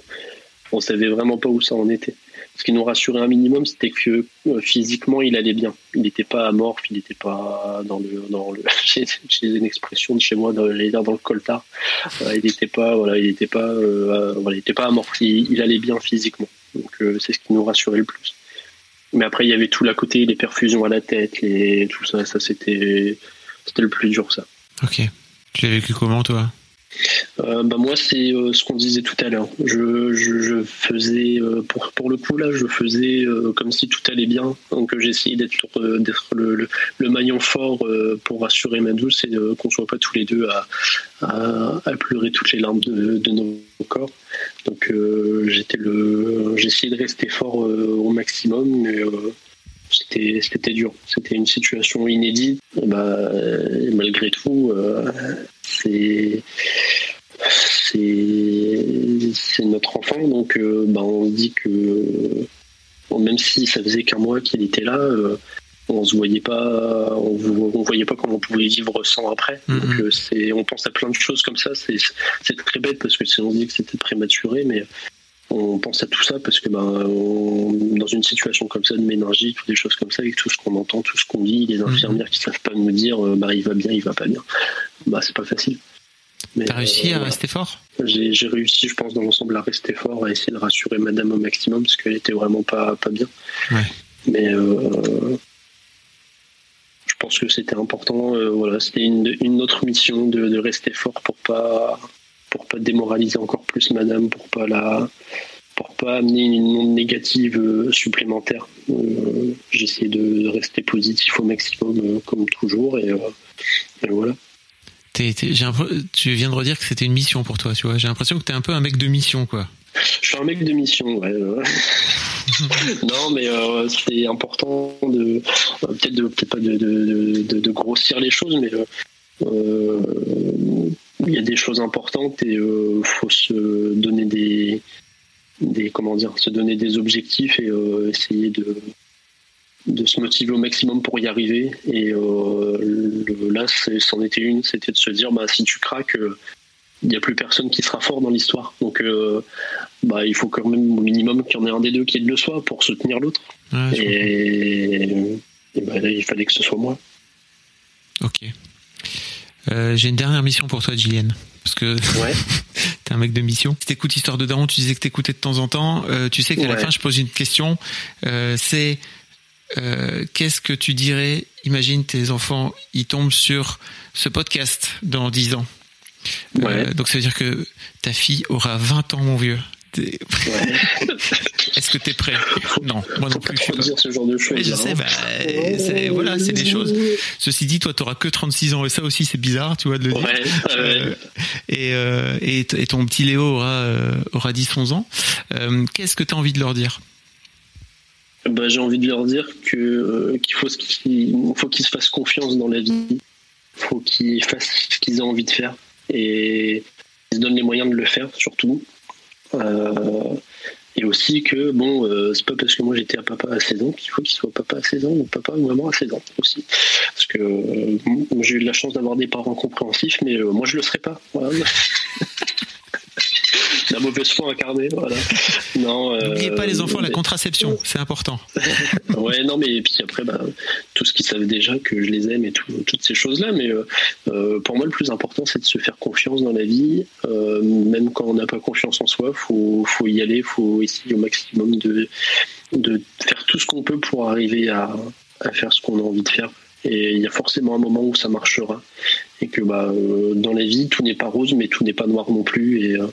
on savait vraiment pas où ça en était ce qui nous rassurait un minimum, c'était que euh, physiquement, il allait bien. Il n'était pas amorphe, il n'était pas dans le, dans le, j'ai une expression de chez moi, dans, dire dans le coltard. Euh, il n'était pas, voilà, il n'était pas, euh, voilà, il était pas amorphe. Il, allait bien physiquement. Donc c'est ce qui nous rassurait le plus. Mais après, il y avait tout l'à côté, les perfusions à la tête, les, tout ça, ça c'était, c'était le plus dur, ça. Ok. Tu l'as vécu comment, toi? Euh, bah moi c'est euh, ce qu'on disait tout à l'heure. Je, je, faisais euh, pour, pour le coup là, je faisais comme si tout allait bien. Donc j'essayais d'être le, le, maillon fort pour rassurer ma douce et qu'on soit pas tous les deux à, à, pleurer toutes les larmes de, de nos corps. Donc j'essayais de rester fort au maximum, mais c'était c'était dur. C'était une situation inédite. bah, malgré tout, c'est c'est notre enfant, donc euh, bah, on se dit que même si ça faisait qu'un mois qu'il était là, euh, on se voyait pas, on, voyait pas comment on pouvait vivre sans après. Mm-hmm. Donc euh, c'est, on pense à plein de choses comme ça. C'est, très bête parce que si on dit que c'était prématuré, mais on pense à tout ça parce que ben, dans une situation comme ça de méningite ou des choses comme ça, avec tout ce qu'on entend, tout ce qu'on dit, les infirmières qui savent pas nous dire bah, il va bien, il va pas bien, bah c'est pas facile. T'as réussi à rester fort? J'ai réussi, je pense, dans l'ensemble à rester fort, à essayer de rassurer madame au maximum, parce qu'elle était vraiment pas, pas bien. Ouais. Mais je pense que c'était important. voilà, c'était une, une, autre mission de, de, rester fort pour pas pour pas démoraliser encore plus madame, pour pas la pour pas amener une onde négative euh, supplémentaire. Euh, j'essaie de rester positif au maximum, euh, comme toujours, et, voilà. tu viens de redire que c'était une mission pour toi, tu vois. J'ai l'impression que tu es un peu un mec de mission, quoi. Je suis un mec de mission, ouais. non, mais c'est important de peut-être peut-être pas de, de, grossir les choses, mais il y a des choses importantes et il faut se donner des des comment dire, se donner des objectifs et euh, essayer de de se motiver au maximum pour y arriver. Et euh, là, c'en était une, c'était de se dire, bah, si tu craques, il euh, n'y a plus personne qui sera fort dans l'histoire. Donc, bah, il faut quand même au minimum qu'il y en ait un des deux qui de le soi pour soutenir l'autre. et, bah, il fallait que ce soit moi. Ok. J'ai une dernière mission pour toi, Gillian. Parce que ouais. t'es un mec de mission. Si t'écoutes Histoire de Daron, tu disais que t'écoutais de temps en temps. Euh, tu sais qu'à la fin, je pose une question. Euh, c'est euh, qu'est-ce que tu dirais Imagine tes enfants, ils tombent sur ce podcast dans 10 ans? donc ça veut dire que ta fille aura 20 ans, mon vieux. Est-ce que tu es prêt Non, moi non plus. Je peux dire ce genre de choses. Mais je sais, bah, c'est, voilà, c'est des choses. Ceci dit, toi, tu auras que 36 ans et ça aussi, c'est bizarre, tu vois, de le dire. Euh, et, euh, et, ton petit Léo aura, euh, aura 10-11 ans. qu'est-ce que tu as envie de leur dire? Bah, J'ai envie de leur dire que, qu'il faut, qu'il faut qu'ils se fassent confiance dans la vie. Il faut qu'ils fassent ce qu'ils ont envie de faire. Et ils se donnent les moyens de le faire, surtout. Euh, et aussi que bon, euh, c'est pas parce que moi j'étais un papa à 16 ans qu'il faut qu'il soit papa à 16 ans ou papa ou maman à 16 ans aussi. Parce que euh, j'ai eu de la chance d'avoir des parents compréhensifs, mais moi je le serais pas. Voilà. la mauvaise foi incarnée, voilà. Non. Euh, N'oubliez pas les enfants, la contraception, c'est important. ouais, non, mais puis après, bah, tout ce qu'ils savent déjà que je les aime et toutes ces choses-là, mais euh, euh, pour moi, le plus important, c'est de se faire confiance dans la vie, même quand on n'a pas confiance en soi, faut, faut y aller, faut essayer au maximum de, de faire tout ce qu'on peut pour arriver à, à faire ce qu'on a envie de faire. Et il y a forcément un moment où ça marchera. Et que bah, dans la vie, tout n'est pas rose, mais tout n'est pas noir non plus. Et euh,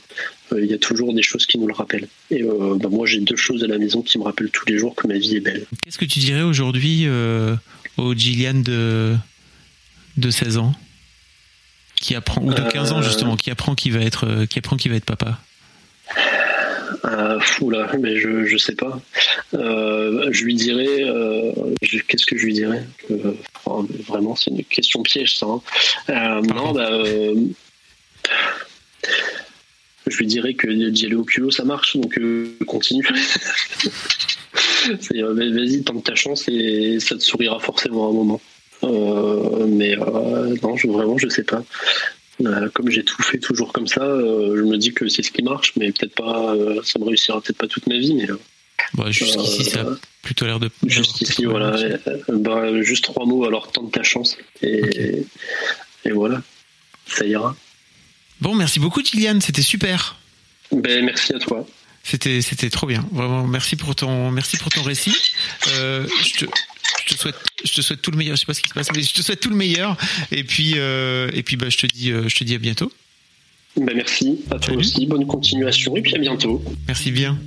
il y a toujours des choses qui nous le rappellent. Et euh, bah, moi, j'ai deux choses à la maison qui me rappellent tous les jours que ma vie est belle. Qu'est-ce que tu dirais aujourd'hui euh, au Gillian de, de 16 ans? Qui apprend ou de 15 ans justement qui apprend qu'il va être qui apprend qu'il va être papa? Euh, là, mais je je sais pas. je lui dirais, qu'est-ce que je lui dirais? Vraiment, c'est une question piège, ça. Hein. non, bah, je lui dirais que d'y aller au culot, ça marche, donc euh, continue. Euh, vas-y, tente ta chance et ça te sourira forcément à un moment. Euh, mais non, je, vraiment, je sais pas. Comme j'ai tout fait toujours comme ça, je me dis que c'est ce qui marche, mais peut-être pas, ça me réussira peut-être pas toute ma vie, mais. Bah, jusqu'ici, ça a plutôt l'air de. Jusqu'ici, voilà. Bah, juste trois mots, alors tente ta chance. Et, et voilà, ça ira. Bon, merci beaucoup, Gillian. C'était super. Ben, merci à toi. C'était, c'était trop bien. Vraiment, merci pour ton, merci pour ton récit. Euh, je, te, je, te, souhaite, je te souhaite tout le meilleur. Je sais pas ce qui se passe, mais je te souhaite tout le meilleur. Et puis, euh, et puis, bah, je te dis, euh, je te dis à bientôt. Ben, merci à toi aussi. Bonne continuation et puis à bientôt. Merci bien.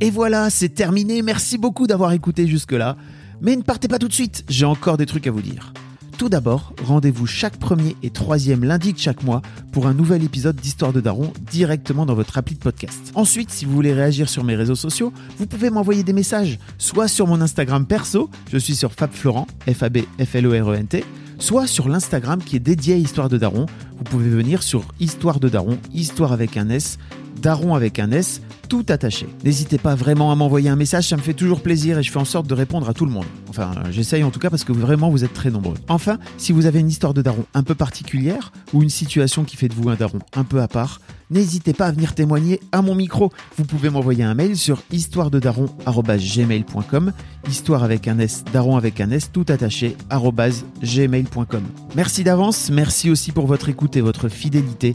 Et voilà, c'est terminé. Merci beaucoup d'avoir écouté jusque-là. Mais ne partez pas tout de suite. J'ai encore des trucs à vous dire. Tout d'abord, rendez-vous chaque premier et troisième lundi de chaque mois pour un nouvel épisode d'Histoire de Daron directement dans votre appli de podcast. Ensuite, si vous voulez réagir sur mes réseaux sociaux, vous pouvez m'envoyer des messages, soit sur mon Instagram perso, je suis sur FabFlorent, F-A-B-F-L-O-R-E-N-T, soit sur l'Instagram qui est dédié à Histoire de Daron. Vous pouvez venir sur Histoire de Daron, Histoire avec un S, daron avec un S, tout attaché. N'hésitez pas vraiment à m'envoyer un message, ça me fait toujours plaisir et je fais en sorte de répondre à tout le monde. Enfin, euh, j'essaye en tout cas parce que vraiment vous êtes très nombreux. Enfin, si vous avez une histoire de daron un peu particulière ou une situation qui fait de vous un daron un peu à part, n'hésitez pas à venir témoigner à mon micro. Vous pouvez m'envoyer un mail sur histoirededaron@gmail.com, histoire avec un S, daron avec un S, tout attaché gmail.com. Merci d'avance, merci aussi pour votre écoute et votre fidélité.